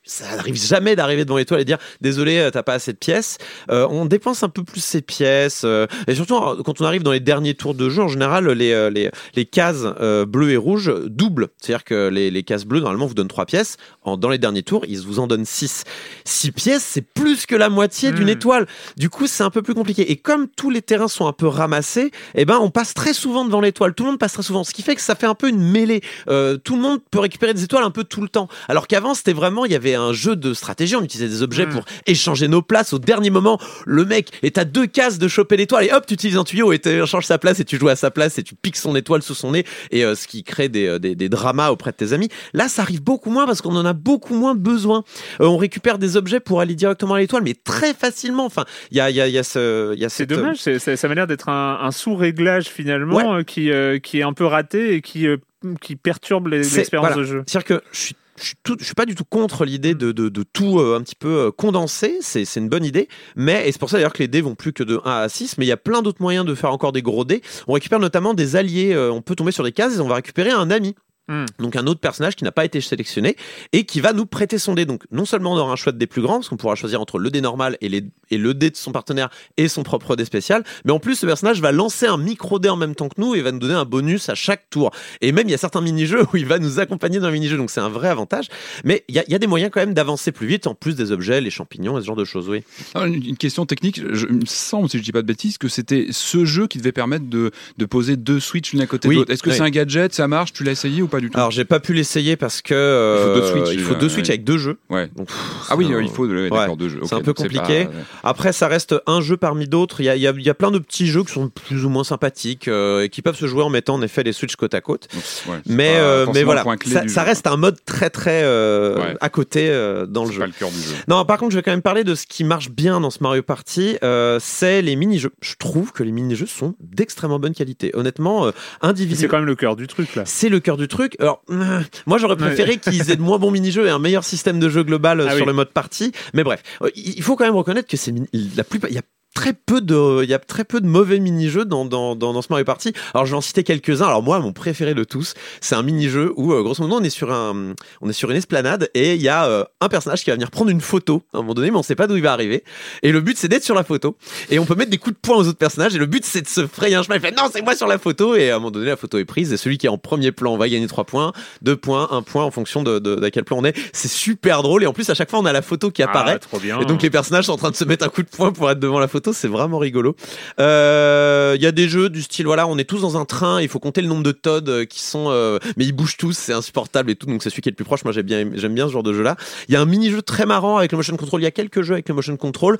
Ça n'arrive jamais d'arriver devant l'étoile et dire désolé, euh, t'as pas assez de pièces. Euh, on dépense un peu plus ces pièces et surtout quand on arrive dans les derniers tours de jeu, en général, les les les cases bleues et rouges doublent. C'est-à-dire que les les cases bleues normalement vous donnent 3 pièces. En, dans les derniers tours, ils vous en donnent 6. 6 pièces, c'est plus que la moitié d'une Hmm. étoile. Du coup, c'est un peu plus compliqué. Et comme tous les terrains sont un peu ramassés, eh ben, on passe très souvent devant l'étoile. Tout le monde passe très souvent. Ce qui fait que ça fait un peu une mêlée. Euh, tout le monde peut récupérer des étoiles un peu tout le temps. Alors qu'avant, c'était vraiment, il y avait un jeu de stratégie. On utilisait des objets Mm. pour échanger nos places. Au dernier moment, le mec est à deux cases de choper l'étoile et hop, tu utilises un tuyau et tu changes sa place et tu joues à sa place et tu piques son étoile sous son nez et euh, ce qui crée des, euh, des, des dramas auprès de tes amis. Là, ça arrive beaucoup moins parce qu'on en a beaucoup moins besoin. Euh, on récupère des objets pour aller directement à l'étoile, mais très facilement. Enfin, il y a, y a, y a ce, y a C'est cette- euh, dommage, c'est- ça, m'a l'air d'être un, un sous-réglage finalement Ouais. euh, qui, euh, qui est un peu raté et qui, euh, qui perturbe l'expérience voilà. de jeu. C'est-à-dire que je suis, je suis, tout- je suis pas du tout contre l'idée de, de, de tout euh, un petit peu euh, condenser, c'est c'est une bonne idée, mais et c'est pour ça d'ailleurs que les dés vont plus que de 1 à 6, mais il y a plein d'autres moyens de faire encore des gros dés. On récupère notamment des alliés, euh, on peut tomber sur des cases et on va récupérer un ami. Hmm. Donc un autre personnage qui n'a pas été sélectionné et qui va nous prêter son dé. Donc non seulement on aura un choix de dés plus grand, parce qu'on pourra choisir entre le dé normal et, les, et le dé de son partenaire et son propre dé spécial, mais en plus ce personnage va lancer un micro dé en même temps que nous et va nous donner un bonus à chaque tour. Et même il y a certains mini-jeux où il va nous accompagner dans le mini-jeu, donc c'est un vrai avantage. Mais il y a, il y a des moyens quand même d'avancer plus vite, en plus des objets, les champignons et ce genre de choses, oui. Ah, Une question technique, je, il me semble, si je dis pas de bêtises, que c'était ce jeu qui devait permettre de, de poser deux Switch l'une à côté Oui, de l'autre. Est-ce que oui. c'est un gadget, ça marche, tu l'as essayé ou pas? Du tout Alors j'ai pas pu l'essayer parce que euh, Il faut deux Switch, il faut euh, deux Switch ouais. avec deux jeux. Ouais. Donc, pff, Ah oui, un- euh, il faut ouais, deux jeux. c'est un peu compliqué. pas-. Après, ça reste un jeu parmi d'autres. Il y a, il y a- il y a plein de petits jeux qui sont plus ou moins sympathiques euh, et qui peuvent se jouer en mettant en effet les Switch côte à côte. Donc, ouais, c'est Mais, euh, mais voilà, ça, reste un mode très très euh, Ouais. à côté euh, dans le jeu. pas le cœur du jeu. Non, par contre, je vais quand même parler de ce qui marche bien dans ce Mario Party. euh, c'est les mini-jeux. Je trouve que les mini-jeux sont d'extrêmement bonne qualité. Honnêtement, euh, C'est individuellement. quand même le cœur du truc là. C'est le cœur du truc. Alors, euh, moi, j'aurais préféré qu'ils aient de moins bons mini-jeux et un meilleur système de jeu global euh, Ah sur oui. le mode partie. Mais bref, euh, il faut quand même reconnaître que c'est la plupart. Il y a très peu de il y a très peu de mauvais mini-jeux dans, dans, dans, dans ce Mario Party. Alors je vais en citer quelques-uns. Alors moi mon préféré de tous, c'est un mini-jeu où euh, grosso modo on est sur un on est sur une esplanade et il y a euh, un personnage qui va venir prendre une photo à un moment donné mais on sait pas d'où il va arriver et le but c'est d'être sur la photo et on peut mettre des coups de poing aux autres personnages et le but c'est de se frayer un chemin. Il fait non, c'est moi sur la photo et à un moment donné la photo est prise et celui qui est en premier plan va gagner 3 points, 2 points, 1 point en fonction de, de, quel plan on est. C'est super drôle et en plus à chaque fois on a la photo qui apparaît. Ah, trop bien. Et donc les personnages sont en train de se mettre un coup de poing pour être devant la photo, c'est vraiment rigolo. Euh, Il y a des jeux du style voilà, on est tous dans un train, il faut compter le nombre de Todd euh, qui sont, euh, mais ils bougent tous, c'est insupportable et tout. Donc c'est celui qui est le plus proche. Moi j'aime bien, j'aime bien ce genre de jeu là. Il y a un mini jeu très marrant avec le motion control. Il y a quelques jeux avec le motion control.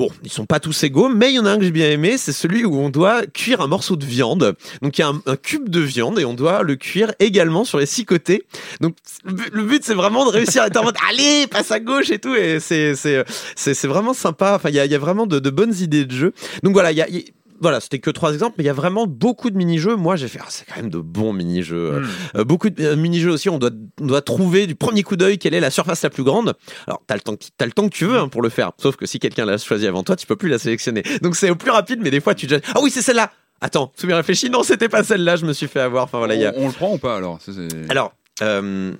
Bon, ils sont pas tous égaux, mais il y en a un que j'ai bien aimé, c'est celui où on doit cuire un morceau de viande. Donc il y a un, un cube de viande et on doit le cuire également sur les six côtés. Donc le but- c'est vraiment de réussir à être en mode allez passe à gauche et tout et c'est c'est c'est c'est vraiment sympa. Enfin il y a y a vraiment de, de bonnes idées de jeu. Donc voilà il y a, il y a- voilà, c'était que trois exemples, mais il y a vraiment beaucoup de mini-jeux. Moi, j'ai fait, ah, c'est quand même de bons mini-jeux. Hmm. Euh, beaucoup de euh, mini-jeux aussi, on doit, on doit trouver du premier coup d'œil quelle est la surface la plus grande. Alors, t'as le temps, que- t'as le temps que tu veux hein, pour le faire. Sauf que si quelqu'un l'a choisi avant toi, tu peux plus la sélectionner. Donc, c'est au plus rapide, mais des fois, tu te dis, ah oui, c'est celle-là. Attends, tu bien réfléchi. Non, c'était pas celle-là, je me suis fait avoir. Enfin, voilà, il y a. on, le prend ou pas alors? Ça, Alors, euh,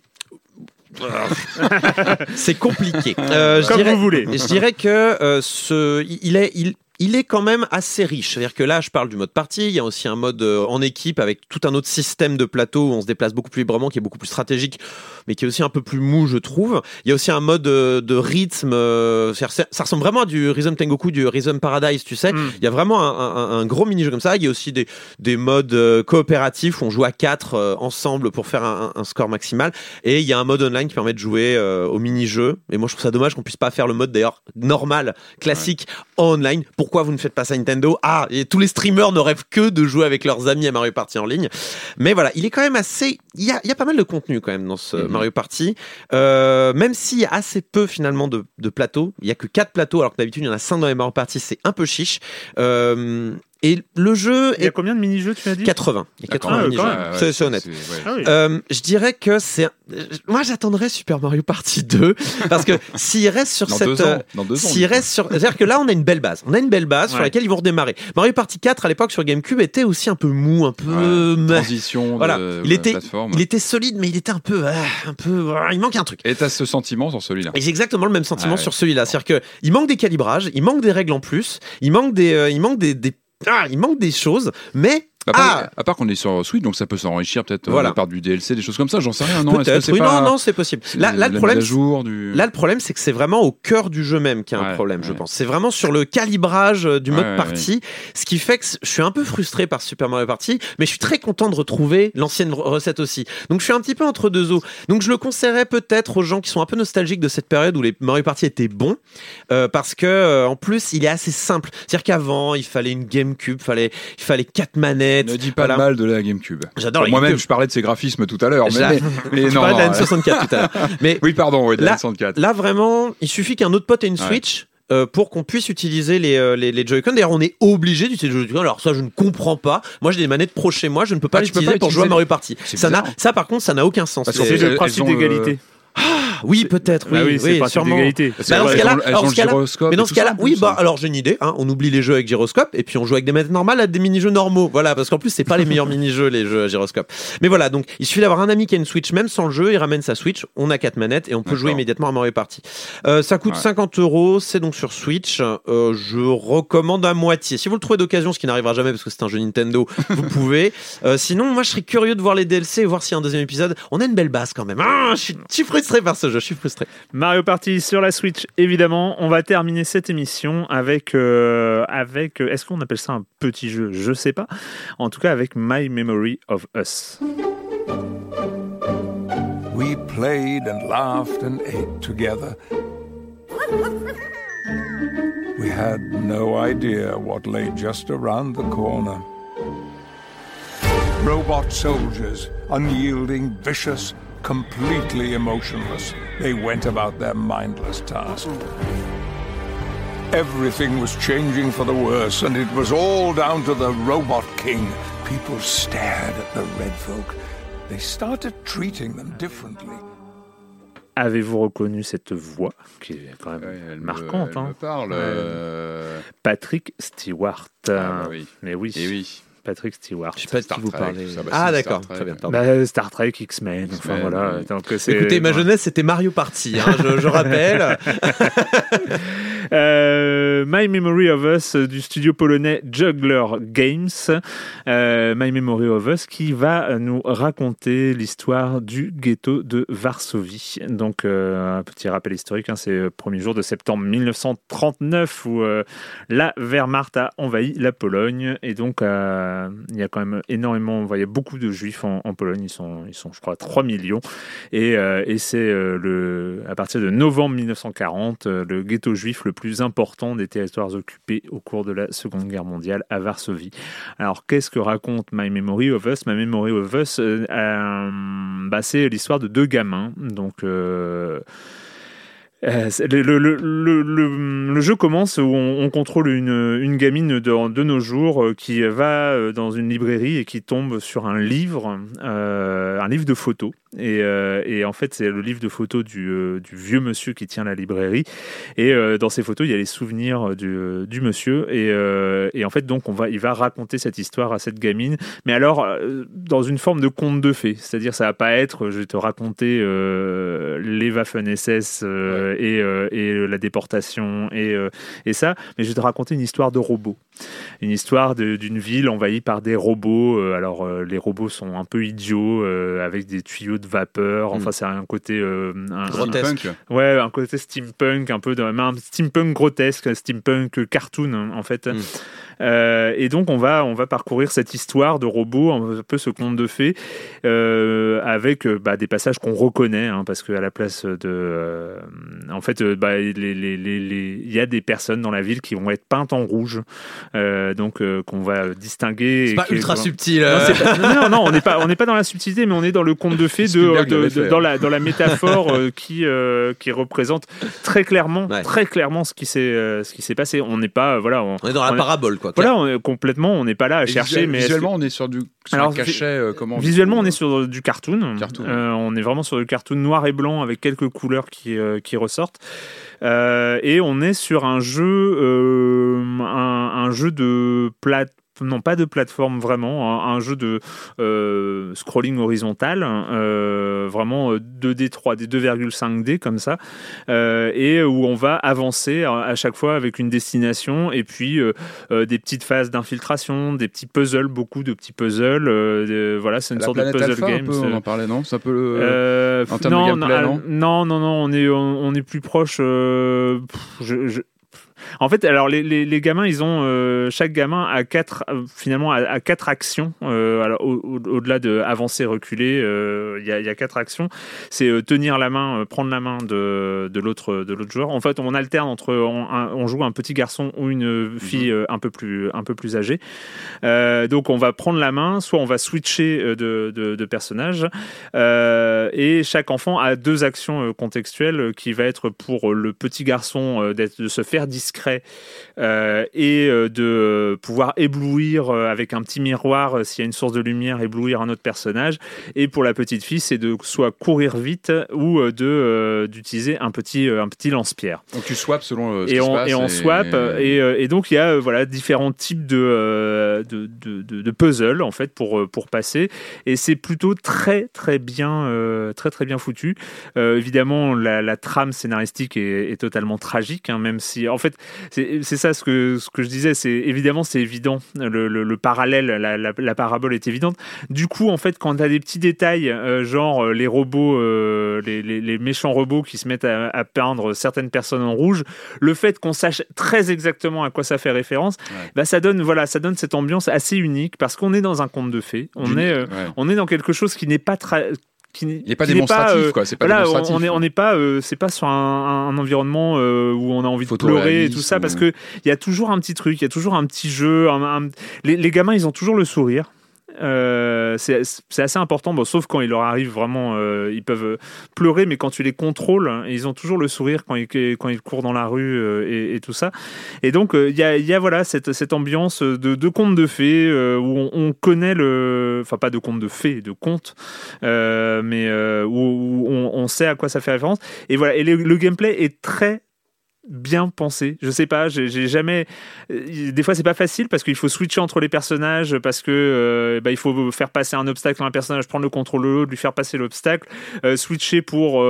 c'est compliqué. Euh, je Comme dirais- vous voulez. je dirais que euh, ce, il est, il, il est quand même assez riche. C'est-à-dire que là, je parle du mode partie. Il y a aussi un mode euh, en équipe avec tout un autre système de plateau où on se déplace beaucoup plus librement, qui est beaucoup plus stratégique, mais qui est aussi un peu plus mou, je trouve. Il y a aussi un mode euh, de rythme. euh, ça, ressemble vraiment à du Rhythm Tengoku, du Rhythm Paradise, tu sais. Mm. Il y a vraiment un, un- un gros mini-jeu comme ça. Il y a aussi des, des modes coopératifs où on joue à quatre euh, ensemble pour faire un, un score maximal. Et il y a un mode online qui permet de jouer au mini-jeu. Et moi, je trouve ça dommage qu'on puisse pas faire le mode d'ailleurs normal, classique, online. Pourquoi vous ne faites pas ça Nintendo? Ah, et tous les streamers ne rêvent que de jouer avec leurs amis à Mario Party en ligne. Mais voilà, il est quand même assez. Il y a, il y a pas mal de contenu quand même dans ce Mhm. Mario Party. Euh, même s'il y a assez peu finalement de, de plateaux. Il y a que quatre plateaux, alors que d'habitude il y en a cinq dans les Mario Party. C'est un peu chiche. Euh, Et le jeu Il y a est combien de mini-jeux, tu as dit? 80. Il y a 80 Ah, mini-jeux. C'est- c'est honnête. ouais. Ah. Euh, je dirais que c'est. Moi, j'attendrais Super Mario Party 2 parce que s'il reste sur Dans cette. deux euh, ans. Dans deux ans. S'il reste sur. C'est-à-dire que là, on a une belle base. On a une belle base sur laquelle ils vont redémarrer. Mario Party 4 à l'époque sur GameCube était aussi un peu mou, un peu. Transition Voilà. de Il était- plateforme. Il était solide, mais il était un peu. ah, un peu. ah, il manque un truc. Et t'as ce sentiment sur celui-là. Et j'ai exactement le même sentiment sur ouais. celui-là. C'est-à-dire qu'il manque des calibrages, il manque des règles en plus, il manque des. euh, il manque des, des- ah, il manque des choses, mais. À part, Ah à part qu'on est sur Switch, donc ça peut s'enrichir peut-être euh, Voilà. par du DLC, des choses comme ça, j'en sais rien, non que Oui, pas- non, non, c'est possible. Là, le problème, à jour du. Là, le problème, c'est que c'est vraiment au cœur du jeu même qu'il y a un Ouais, problème, je pense. C'est vraiment sur le calibrage euh, du mode Ouais, partie, ce qui fait que je suis un peu frustré par Super Mario Party, mais je suis très content de retrouver l'ancienne re- recette aussi. Donc, je suis un petit peu entre deux eaux. Donc, je le conseillerais peut-être aux gens qui sont un peu nostalgiques de cette période où les Mario Party étaient bons, euh, parce que euh, en plus, il est assez simple. C'est-à-dire qu'avant, il fallait une GameCube, fallait, il fallait quatre manettes. Ne dis pas Voilà. le mal de la GameCube. J'adore Moi-même, je parlais de ces graphismes tout à l'heure, mais, mais, non. parlais de la non, N64 tout à l'heure. Mais Oui, pardon, oui, de la Là- N64. Là, vraiment, il suffit qu'un autre pote ait une Ouais. Switch. euh, pour qu'on puisse utiliser les, euh, les, les Joy-Con. D'ailleurs, on est obligé d'utiliser les Joy-Con. Alors ça, je ne comprends pas. Moi, j'ai des manettes pro chez moi. Je ne peux pas Ah, les peux utiliser pas pour jouer à utiliser Mario Party. Ça, n'a, bizarre. ça, par contre, ça n'a aucun sens. C'est le principe d'égalité. Ah, oui, peut-être. Oui, Bah oui, oui, sûrement. d'égalité. Bah, dans ce cas-là- Mais dans ce cas-là, oui, bah hein. alors j'ai une idée. Hein, on oublie les jeux avec gyroscope et puis on joue avec des manettes normales à des mini-jeux normaux. Voilà, parce qu'en plus c'est pas les meilleurs mini-jeux les jeux à gyroscope. Mais voilà, donc il suffit d'avoir un ami qui a une Switch, même sans le jeu, il ramène sa Switch, on a quatre manettes et on peut jouer immédiatement à Mario Party. Euh, ça coûte Ouais. 50 euros, c'est donc sur Switch. Euh, je recommande à moitié. Si vous le trouvez d'occasion, ce qui n'arrivera jamais parce que c'est un jeu Nintendo, vous pouvez. Euh, sinon, moi je serais curieux de voir les DLC et voir s'il y a un deuxième épisode. On a une belle base quand même. Ah, je suis- je suis frustré par ce jeu, je suis frustré. Mario Party sur la Switch, évidemment. On va terminer cette émission avec, euh, avec. euh, Est-ce qu'on appelle ça un petit jeu? Je sais pas. En tout cas, avec My Memory of Us. We played and laughed and ate together. We had no idea what lay just around the corner. Robot soldiers, unyielding, vicious, completely emotionless, they went about their mindless task. Everything was changing for the worse, and it was all down to the Robot King. People stared at the red folk. They started treating them differently. Avez-vous reconnu cette voix qui est quand même Ouais, elle me- elle hein me parle. Euh, Patrick Stewart. Ah, bah oui. Mais oui, Et oui. Patrick Stewart. Je sais pas de Star qui vous Trek, parlez. ça, bah, ah d'accord, très bien. Bah, Star Trek, X-Men, enfin voilà. Donc, c'est- Écoutez, ma jeunesse, c'était Mario Party, hein, je, je rappelle. Euh, My Memory of Us du studio polonais Juggler Games. Euh, My Memory of Us qui va nous raconter l'histoire du ghetto de Varsovie. Donc, euh, un petit rappel historique, hein, c'est le premier jour de septembre 1939 où la Wehrmacht a envahi la Pologne. Et donc, il y a quand même énormément, y a beaucoup de juifs en, Pologne. Ils sont, ils sont, je crois, 3 millions. Et, et c'est le, à partir de novembre 1940, euh, le ghetto juif le plus important des territoires occupés au cours de la Seconde Guerre mondiale à Varsovie. Alors, qu'est-ce que raconte My Memory of Us? My Memory of Us, euh, euh, bah, c'est l'histoire de deux gamins. Donc, euh, le, jeu commence où on, on contrôle une, gamine de, nos jours qui va dans une librairie et qui tombe sur un livre, un livre de photos. Et, euh, et en fait, c'est le livre de photos du, euh, du vieux monsieur qui tient la librairie. Et euh, dans ces photos, il y a les souvenirs du, du monsieur. Et, et en fait, donc, on va, il va raconter cette histoire à cette gamine. Mais alors, dans une forme de conte de fées. C'est-à-dire, ça va pas être, je vais te raconter les Waffen-SS et, et la déportation et, et ça, mais je vais te raconter une histoire de robots. Une histoire d'une ville envahie par des robots. Euh, alors, euh, les robots sont un peu idiots, euh, avec des tuyaux de vapeur. Enfin, c'est un côté... euh, un- Grotesque. Steampunk. Ouais, un côté steampunk, un peu de, mais un steampunk grotesque, un steampunk cartoon hein, en fait. Mm. Euh, et donc on va on va parcourir cette histoire de robots, un peu ce conte de fées, euh, avec bah, des passages qu'on reconnaît, hein, parce qu'à la place de, euh, en fait, bah, les- les- les- les- il y a des personnes dans la ville qui vont être peintes en rouge, donc euh, qu'on va distinguer. C'est pas qui- ultra subtil. non, euh. pas- non, non, on n'est pas, on n'est pas dans la subtilité, mais on est dans le conte de fées de, de- de- dans hein. la dans la métaphore euh, qui euh, qui représente très clairement, Ouais. très clairement ce qui s'est euh, ce qui s'est passé. On n'est pas, euh, voilà, on, On est dans la parabole, quoi. Voilà, on est- complètement, on n'est pas là à Et chercher, visuel- mais visuellement, on est sur du sur Alors, un cachet. euh, comment Visuellement, on est sur du cartoon. Cartoon. Euh, on est vraiment sur du cartoon noir et blanc avec quelques couleurs qui, euh, qui ressortent. Euh, et on est sur un jeu, euh, un, un jeu de plate non pas de plateforme vraiment, un, un jeu de euh, scrolling horizontal, euh, vraiment euh, 2D, 3D, 2,5D comme ça, euh, et où on va avancer à, chaque fois avec une destination et puis des petites phases d'infiltration, des petits puzzles, beaucoup de petits puzzles. de- voilà, c'est une La sorte de puzzle Alpha, un game. peu, on en parlait, non? C'est un peu le. En termes de non, gameplay, non, non, non, non, on est, on, on est plus proche. pff, je- je- En fait, alors les, les, les gamins, ils ont euh, chaque gamin a quatre euh, finalement a, a quatre actions. euh, alors, au- au- au-delà de avancer, reculer, euh, il y, a, il y a quatre actions. C'est tenir la main, prendre la main de, de l'autre de l'autre joueur. En fait, on alterne entre on, joue un petit garçon ou une fille euh, un peu plus un peu plus âgée. Donc on va prendre la main, soit on va switcher de, de, de personnage, et chaque enfant a deux actions contextuelles qui va être pour le petit garçon d'être- de se faire discret euh, et euh, de euh, pouvoir éblouir avec un petit miroir s'il y a une source de lumière, éblouir un autre personnage, et pour la petite fille c'est de soit courir vite ou de d'utiliser un petit un petit lance-pierre. Donc tu swaps selon ce et qui se on, passe et on swap et- donc il y a voilà différents types de, de, de, de- de puzzles en fait pour, pour passer. Et c'est plutôt très très bien très très bien foutu. Euh, évidemment la, la trame scénaristique est, est totalement tragique hein, même si en fait c'est c'est ça ce que, ce que je disais c'est évidemment c'est évident. Le, le, le parallèle la, la, la parabole est évidente. Du coup en fait quand tu as des petits détails euh, genre euh, les robots euh, les, les, les méchants robots qui se mettent à, à peindre certaines personnes en rouge le fait qu'on sache très exactement à quoi ça fait référence, bah ça donne voilà, ça donne cette ambiance assez unique parce qu'on est dans un conte de fées, on est euh, ouais. on est dans quelque chose qui n'est pas qui n'est Il n'est pas qui n'est démonstratif, euh, quoi. C'est pas voilà, démonstratif. on est on n'est pas euh, c'est pas sur un, un environnement euh, où on a envie de pleurer et tout ça parce que il y a toujours un petit truc, il y a toujours un petit jeu, un- un- les, les gamins ils ont toujours le sourire. Euh, c'est assez important, bon, sauf quand il leur arrive vraiment, euh, ils peuvent pleurer, mais quand tu les contrôles, ils ont toujours le sourire quand ils, quand ils courent dans la rue euh, et, tout ça. Et donc, il y, a, voilà, cette, cette ambiance de, contes de fées où on, on connaît le. Enfin, pas de contes de fées, de contes, euh, mais où, on, sait à quoi ça fait référence. Et voilà, et le gameplay est très bien pensé. Je sais pas, j'ai jamais. euh, Des fois, c'est pas facile parce qu'il faut switcher entre les personnages, parce que euh, bah, il faut faire passer un obstacle à un personnage, prendre le contrôle de l'autre, lui faire passer l'obstacle, euh, switcher pour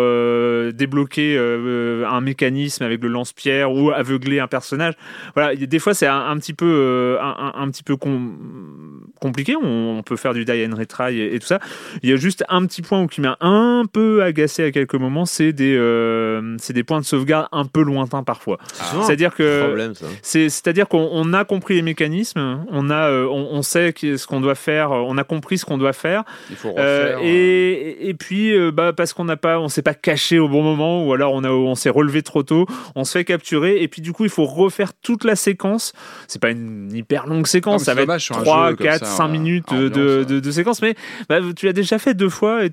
débloquer un mécanisme avec le lance-pierre ou aveugler un personnage. Voilà, des fois, c'est un, petit peu, un, petit peu com- compliqué. On, peut faire du die and retry et, tout ça. Il y a juste un petit point qui m'a un peu agacé à quelques moments, c'est des, c'est des points de sauvegarde un peu lointains parfois. souvent C'est-à-dire que ça. c'est-à-dire qu'on on a compris les mécanismes, on a, euh, on, on sait ce qu'on doit faire, on a compris ce qu'on doit faire. Il faut Euh, refaire. et, et puis, euh, bah, parce qu'on n'a pas, on s'est pas caché au bon moment, ou alors on a, on s'est relevé trop tôt, on se fait capturer, et puis du coup, il faut refaire toute la séquence. C'est pas une hyper longue séquence, ça c'est va dommage être sur un 3, jeu comme 4, ça, 5 euh, minutes de, ambiance, de, de- de séquence, mais bah, tu l'as déjà fait deux fois, et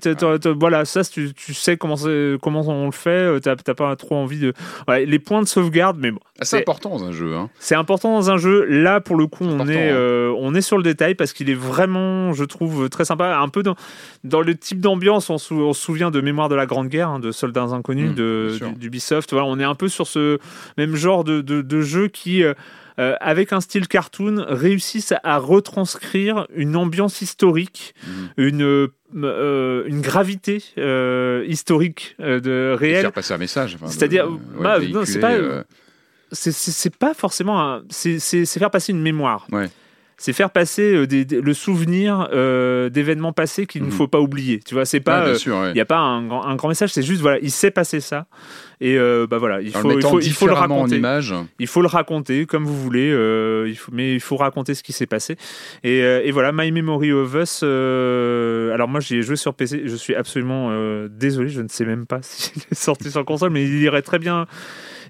voilà, ça, tu, tu sais comment, comment on le fait, euh, t'as t'as pas trop envie de. Ouais, les points de sauvegarde, mais bon. C'est important dans un jeu. Hein. C'est important dans un jeu. Là, pour le coup, on est, hein. euh, on est sur le détail parce qu'il est vraiment, je trouve, très sympa. Un peu dans, dans le type d'ambiance, on, se- on se souvient de Mémoire de la Grande Guerre, hein, de Soldats Inconnus, Mmh, de, d'Ubisoft. Voilà, on est un peu sur ce même genre de, de, de jeu qui. euh, euh, avec un style cartoon, réussissent à, retranscrire une ambiance historique, Mmh. une, euh, une gravité euh, historique de Et réelle. faire passer un message. enfin, C'est-à-dire, ouais, bah, non, véhiculer, c'est pas- c'est- forcément c'est faire passer une mémoire Ouais. C'est faire passer euh, des- des- le souvenir euh, d'événements passés qu'il ne Mhm. faut pas oublier tu vois c'est pas ouais, bien euh, ouais. il n'y a pas un grand, un grand message c'est juste voilà il s'est passé ça et euh, bah voilà il faut, le il faut, il faut le raconter image. il faut le raconter comme vous voulez, euh, il faut, mais il faut raconter ce qui s'est passé. Et, et voilà, My Memory of Us. alors moi, j'y ai joué sur PC. Je suis absolument désolé, je ne sais même pas s'il est sorti sur console, mais il irait très bien.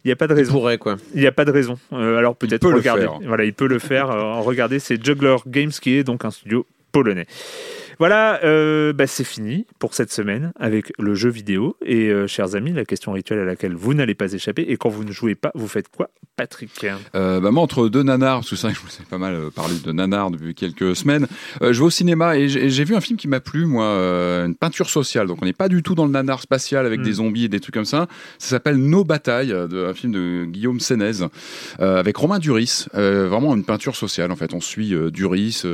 Il n'y a pas de Il raison. pourrait, quoi. Il n'y a pas de raison. Euh, alors peut-être peut le regarder. faire. Voilà, il peut le faire. Euh, regardez, c'est Juggler Games qui est donc un studio polonais. Voilà, euh, bah, c'est fini pour cette semaine avec le jeu vidéo. Et euh, chers amis, la question rituelle à laquelle vous n'allez pas échapper. Et quand vous ne jouez pas, vous faites quoi, Patrick? Euh, bah, moi, entre deux nanars, parce que c'est vrai que je vous ai pas mal parlé de nanars depuis quelques semaines, je vais au cinéma et j'ai vu un film qui m'a plu, moi, une peinture sociale. Donc on n'est pas du tout dans le nanar spatial avec des zombies et des trucs comme ça. Ça s'appelle Nos batailles, un film de Guillaume Sénez, euh, avec Romain Duris. Vraiment une peinture sociale, en fait. On suit Duris.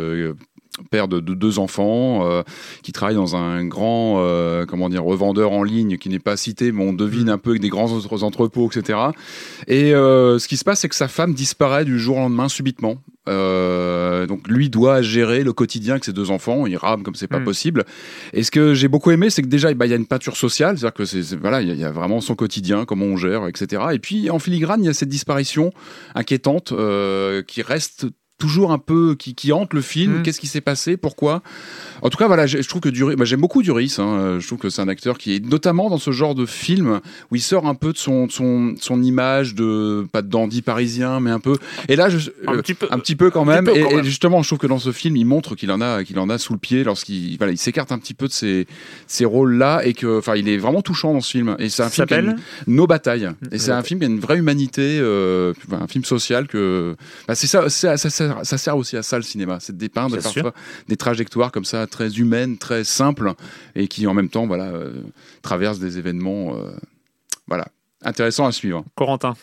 Père de, de deux enfants euh, qui travaille dans un grand euh, comment dire revendeur en ligne qui n'est pas cité mais on devine un peu avec des grands autres entrepôts etc et euh, ce qui se passe c'est que sa femme disparaît du jour au lendemain subitement. Donc lui doit gérer le quotidien avec ses deux enfants. Il rame comme c'est pas Mm. possible. Et ce que j'ai beaucoup aimé c'est que déjà bah, il y a une peinture sociale. C'est à dire que c'est voilà il y, a- il y a vraiment son quotidien comment on gère etc et puis en filigrane il y a cette disparition inquiétante qui reste toujours un peu qui, qui hante le film Mm. qu'est-ce qui s'est passé? Pourquoi? En tout cas voilà je je trouve que Duris bah, j'aime beaucoup Duris hein, je trouve que c'est un acteur qui est notamment dans ce genre de film où il sort un peu de son de son, son image de pas de dandy parisien mais un peu et là je, Un euh, petit peu. un petit peu quand même. peu et, quand et même. justement, je trouve que dans ce film, il montre qu'il en a, qu'il en a sous le pied lorsqu'il, voilà, il s'écarte un petit peu de ces, ces rôles-là et que, enfin, il est vraiment touchant dans ce film. Et c'est un film qui a s'appelle une- Nos batailles. Et c'est Nos un film qui a une vraie humanité, euh, un film social que, bah, c'est ça, c'est- ça, sert, ça sert aussi à ça le cinéma, c'est de dépeindre parfois des trajectoires comme ça très humaines, très simples et qui en même temps, voilà, euh, traversent des événements, euh, voilà, intéressants à suivre. Corentin.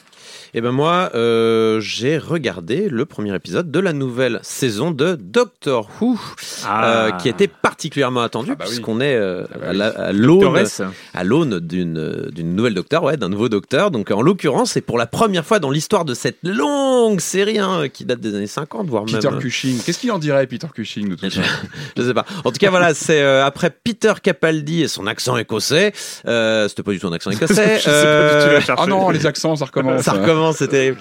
Et ben moi, euh, j'ai regardé le premier épisode de la nouvelle saison de Doctor Who, euh, qui était particulièrement attendu Ah bah oui. puisqu'on est euh, Ah bah à oui. la- à l'aune d'une nouvelle docteur, ouais, d'un nouveau docteur. Donc en l'occurrence, c'est pour la première fois dans l'histoire de cette longue série hein, qui date des années 50, voire Peter même. Cushing, qu'est-ce qu'il en dirait, Peter Cushing, de tout ça Je sais pas. En tout cas, voilà, c'est euh, après Peter Capaldi et son accent écossais. Euh, C'était pas du tout un accent écossais. Je sais pas du tout Euh, la chercher. Ah non, les accents, ça recommence. ça recommence, c'est terrible.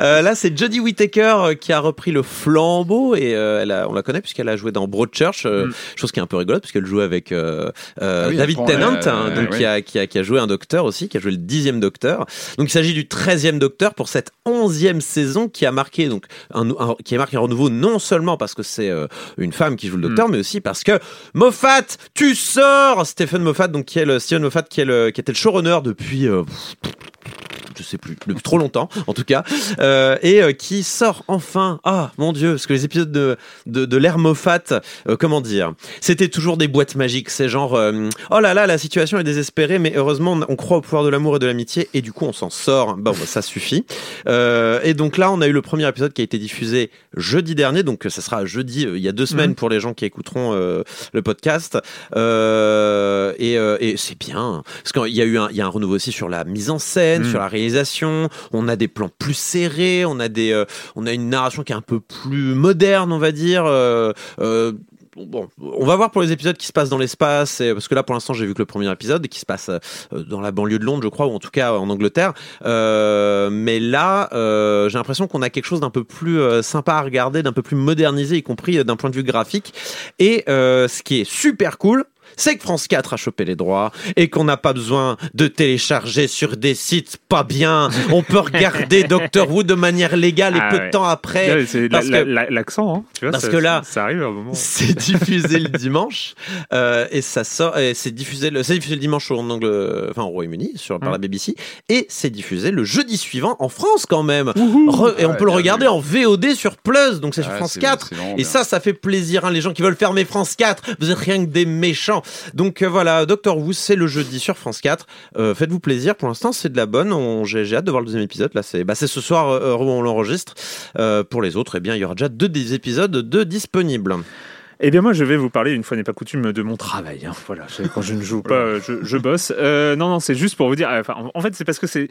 Euh, là, c'est Jodie Whittaker euh, qui a repris le flambeau et euh, elle a, on la connaît puisqu'elle a joué dans Broadchurch, euh, Mm. chose qui est un peu rigolote puisqu'elle jouait avec euh, euh, Ah oui, David Tennant, euh, hein, donc ouais. qui, a, qui, a, qui a joué un docteur aussi, qui a joué le dixième docteur. Donc il s'agit du treizième docteur pour cette onzième saison qui a marqué donc un, un- qui a marqué un renouveau non seulement parce que c'est euh, une femme qui joue le docteur, mais aussi parce que Moffat, tu sors! Stephen Moffat, donc qui est le Stephen Moffat qui est le qui était le showrunner depuis euh, je sais plus, depuis trop longtemps en tout cas, euh, et euh, qui sort enfin, ah mon dieu, parce que les épisodes de, de, de l'ère Moffat, euh, comment dire, c'était toujours des boîtes magiques, c'est genre, oh là là, la situation est désespérée, mais heureusement on, croit au pouvoir de l'amour et de l'amitié, et du coup on s'en sort, bon bah, ça suffit. Et donc là on a eu le premier épisode qui a été diffusé jeudi dernier, donc ça sera jeudi, il y a deux semaines pour les gens qui écouteront le podcast, et, et c'est bien, parce qu'il y a eu un, il y a un renouveau aussi sur la mise en scène, Mm. sur la réalisation. On a des plans plus serrés, on a des, euh, on a une narration qui est un peu plus moderne, on va dire. euh, euh, Bon, on va voir pour les épisodes qui se passent dans l'espace, parce que là, pour l'instant, j'ai vu que le premier épisode qui se passe dans la banlieue de Londres, je crois, ou en tout cas en Angleterre. Mais là, j'ai l'impression qu'on a quelque chose d'un peu plus sympa à regarder, d'un peu plus modernisé, y compris d'un point de vue graphique. Et ce qui est super cool, c'est que France 4 a chopé les droits et qu'on n'a pas besoin de télécharger sur des sites pas bien. On peut regarder Doctor Who de manière légale et Ah peu ouais. de temps après. Ouais, c'est la- parce la- que- la- l'accent, hein, tu vois. parce ça- que là- ça arrive à un moment. C'est diffusé le dimanche euh, et ça sort. et C'est diffusé le, c'est diffusé le dimanche en Angle, enfin au Royaume-Uni sur par la BBC et c'est diffusé le jeudi suivant en France quand même. Re- et on Ouais, peut le regarder vu. en VOD sur Plus, donc c'est sur France c'est- 4. c'est vraiment Et bien. ça, ça fait plaisir. hein, les gens qui veulent fermer France 4, vous êtes rien que des méchants. Donc euh, voilà, Doctor Who, c'est le jeudi sur France 4. Euh, Faites-vous plaisir. Pour l'instant, c'est de la bonne. On- J'ai hâte de voir le deuxième épisode. Là, c'est bah, ce soir euh, où on l'enregistre. Pour les autres, eh bien, il y aura déjà deux des épisodes de disponibles. Eh bien, moi, je vais vous parler, une fois n'est pas coutume, de mon travail. hein. Voilà, quand je ne joue pas, je, je bosse. Euh, non, non, c'est juste pour vous dire. Enfin, en fait, c'est parce que c'est.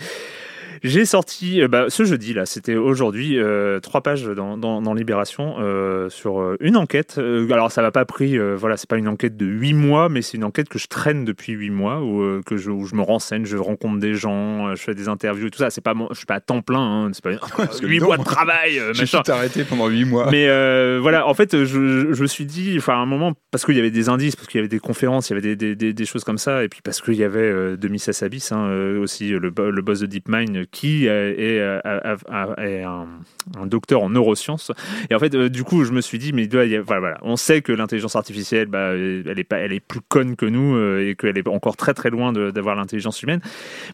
J'ai sorti euh, bah, ce jeudi là, c'était aujourd'hui euh, trois pages dans, dans, dans Libération euh, sur euh, une enquête. Euh, alors ça va pas pris, euh, voilà, c'est pas une enquête de huit mois, mais c'est une enquête que je traîne depuis huit mois où, euh, que je, où je me renseigne, je rencontre des gens, je fais des interviews et tout ça. C'est pas, mon- je suis pas à temps plein, hein, c'est pas que huit mois de travail, J'ai tout arrêté pendant 8 mois. Mais euh, voilà, en fait, je, je me suis dit, enfin, à un moment, parce qu'il y avait des indices, parce qu'il y avait des conférences, il y avait des, des, des, des choses comme ça, et puis parce qu'il y avait euh, Demis Hassabis, hein, aussi, le, le boss de DeepMind, qui est, un, docteur en neurosciences. Et en fait, du coup, je me suis dit, mais voilà, on sait que l'intelligence artificielle, bah, elle est pas, elle est plus conne que nous et qu'elle est encore très très loin d'avoir l'intelligence humaine.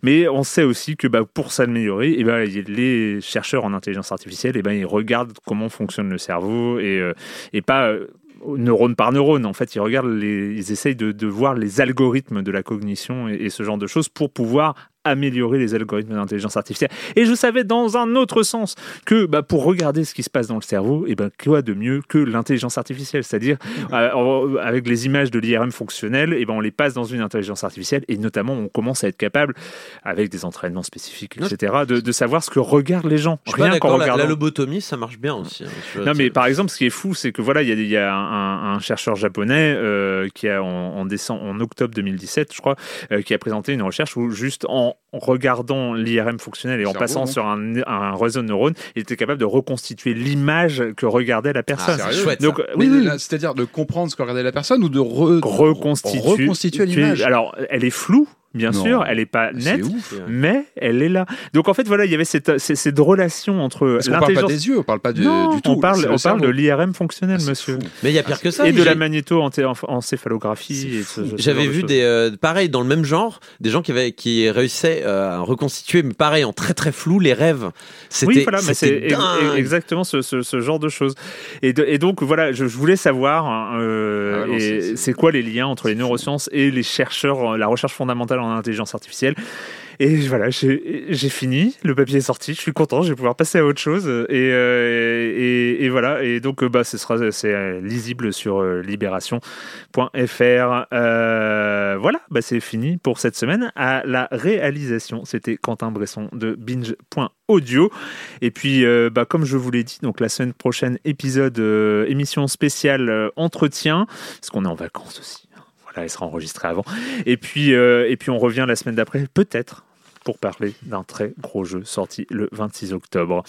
Mais on sait aussi que bah, pour s'améliorer, ben les chercheurs en intelligence artificielle, ils regardent comment fonctionne le cerveau et, pas neurone par neurone. En fait, ils regardent, ils essayent de, voir les algorithmes de la cognition et, ce genre de choses pour pouvoir améliorer les algorithmes d'intelligence artificielle. Et je savais dans un autre sens que bah, pour regarder ce qui se passe dans le cerveau, et eh ben, quoi de mieux que l'intelligence artificielle? C'est-à-dire, euh, avec les images de l'IRM fonctionnel, et eh ben, on les passe dans une intelligence artificielle et notamment on commence à être capable, avec des entraînements spécifiques, etc., de, de savoir ce que regardent les gens. Je Rien qu'en regardant. La, la, lobotomie, ça marche bien aussi. Hein, non, mais par exemple, ce qui est fou, c'est que voilà, il y, y a, un, chercheur japonais euh, qui a en, décembre, en octobre 2017, je crois, euh, qui a présenté une recherche où juste en en regardant l'IRM fonctionnel et en passant sur un, réseau de neurones, il était capable de reconstituer l'image que regardait la personne. Ah, chouette, Donc, oui, c'est-à-dire de comprendre ce que regardait la personne ou de reconstituer, reconstituer l'image. Alors, elle est floue, bien sûr, elle n'est pas nette, mais elle est là. Donc en fait, voilà, il y avait cette, cette, relation entre l'intelligence. On parle pas des yeux, on parle pas du, du tout. On parle, on parle de l'IRM fonctionnel, ah, monsieur. Mais il y a pire que ça. Et de la magnéto-encéphalographie. J'avais vu des, euh, pareil, dans le même genre, des gens qui, avaient, qui réussissaient euh, à reconstituer, mais pareil, en très très flou, les rêves. Oui, voilà, mais c'est exactement ce, ce, genre de choses. Et, et donc, voilà, je, voulais savoir, hein, euh, ah c'est quoi les liens entre les neurosciences et les chercheurs, la recherche fondamentale en intelligence artificielle. Et voilà, j'ai fini, le papier est sorti, je suis content, je vais pouvoir passer à autre chose. Et, euh, et, voilà, et donc bah, ce sera c'est euh, lisible sur euh, libération.fr. voilà, bah, c'est fini pour cette semaine. À la réalisation, c'était Quentin Bresson de binge.audio. Et puis, bah, comme je vous l'ai dit, donc la semaine prochaine, épisode, émission spéciale entretien, parce qu'on est en vacances aussi elle sera enregistrée avant. Et puis, euh, et puis on revient la semaine d'après, peut-être pour parler d'un très gros jeu sorti le 26 octobre.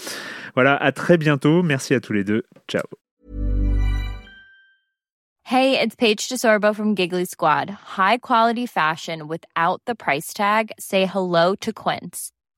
Voilà, à très bientôt. Merci à tous les deux. Ciao. Hey, it's Paige DeSorbo from Giggly Squad. High quality fashion without the price tag. Say hello to Quince.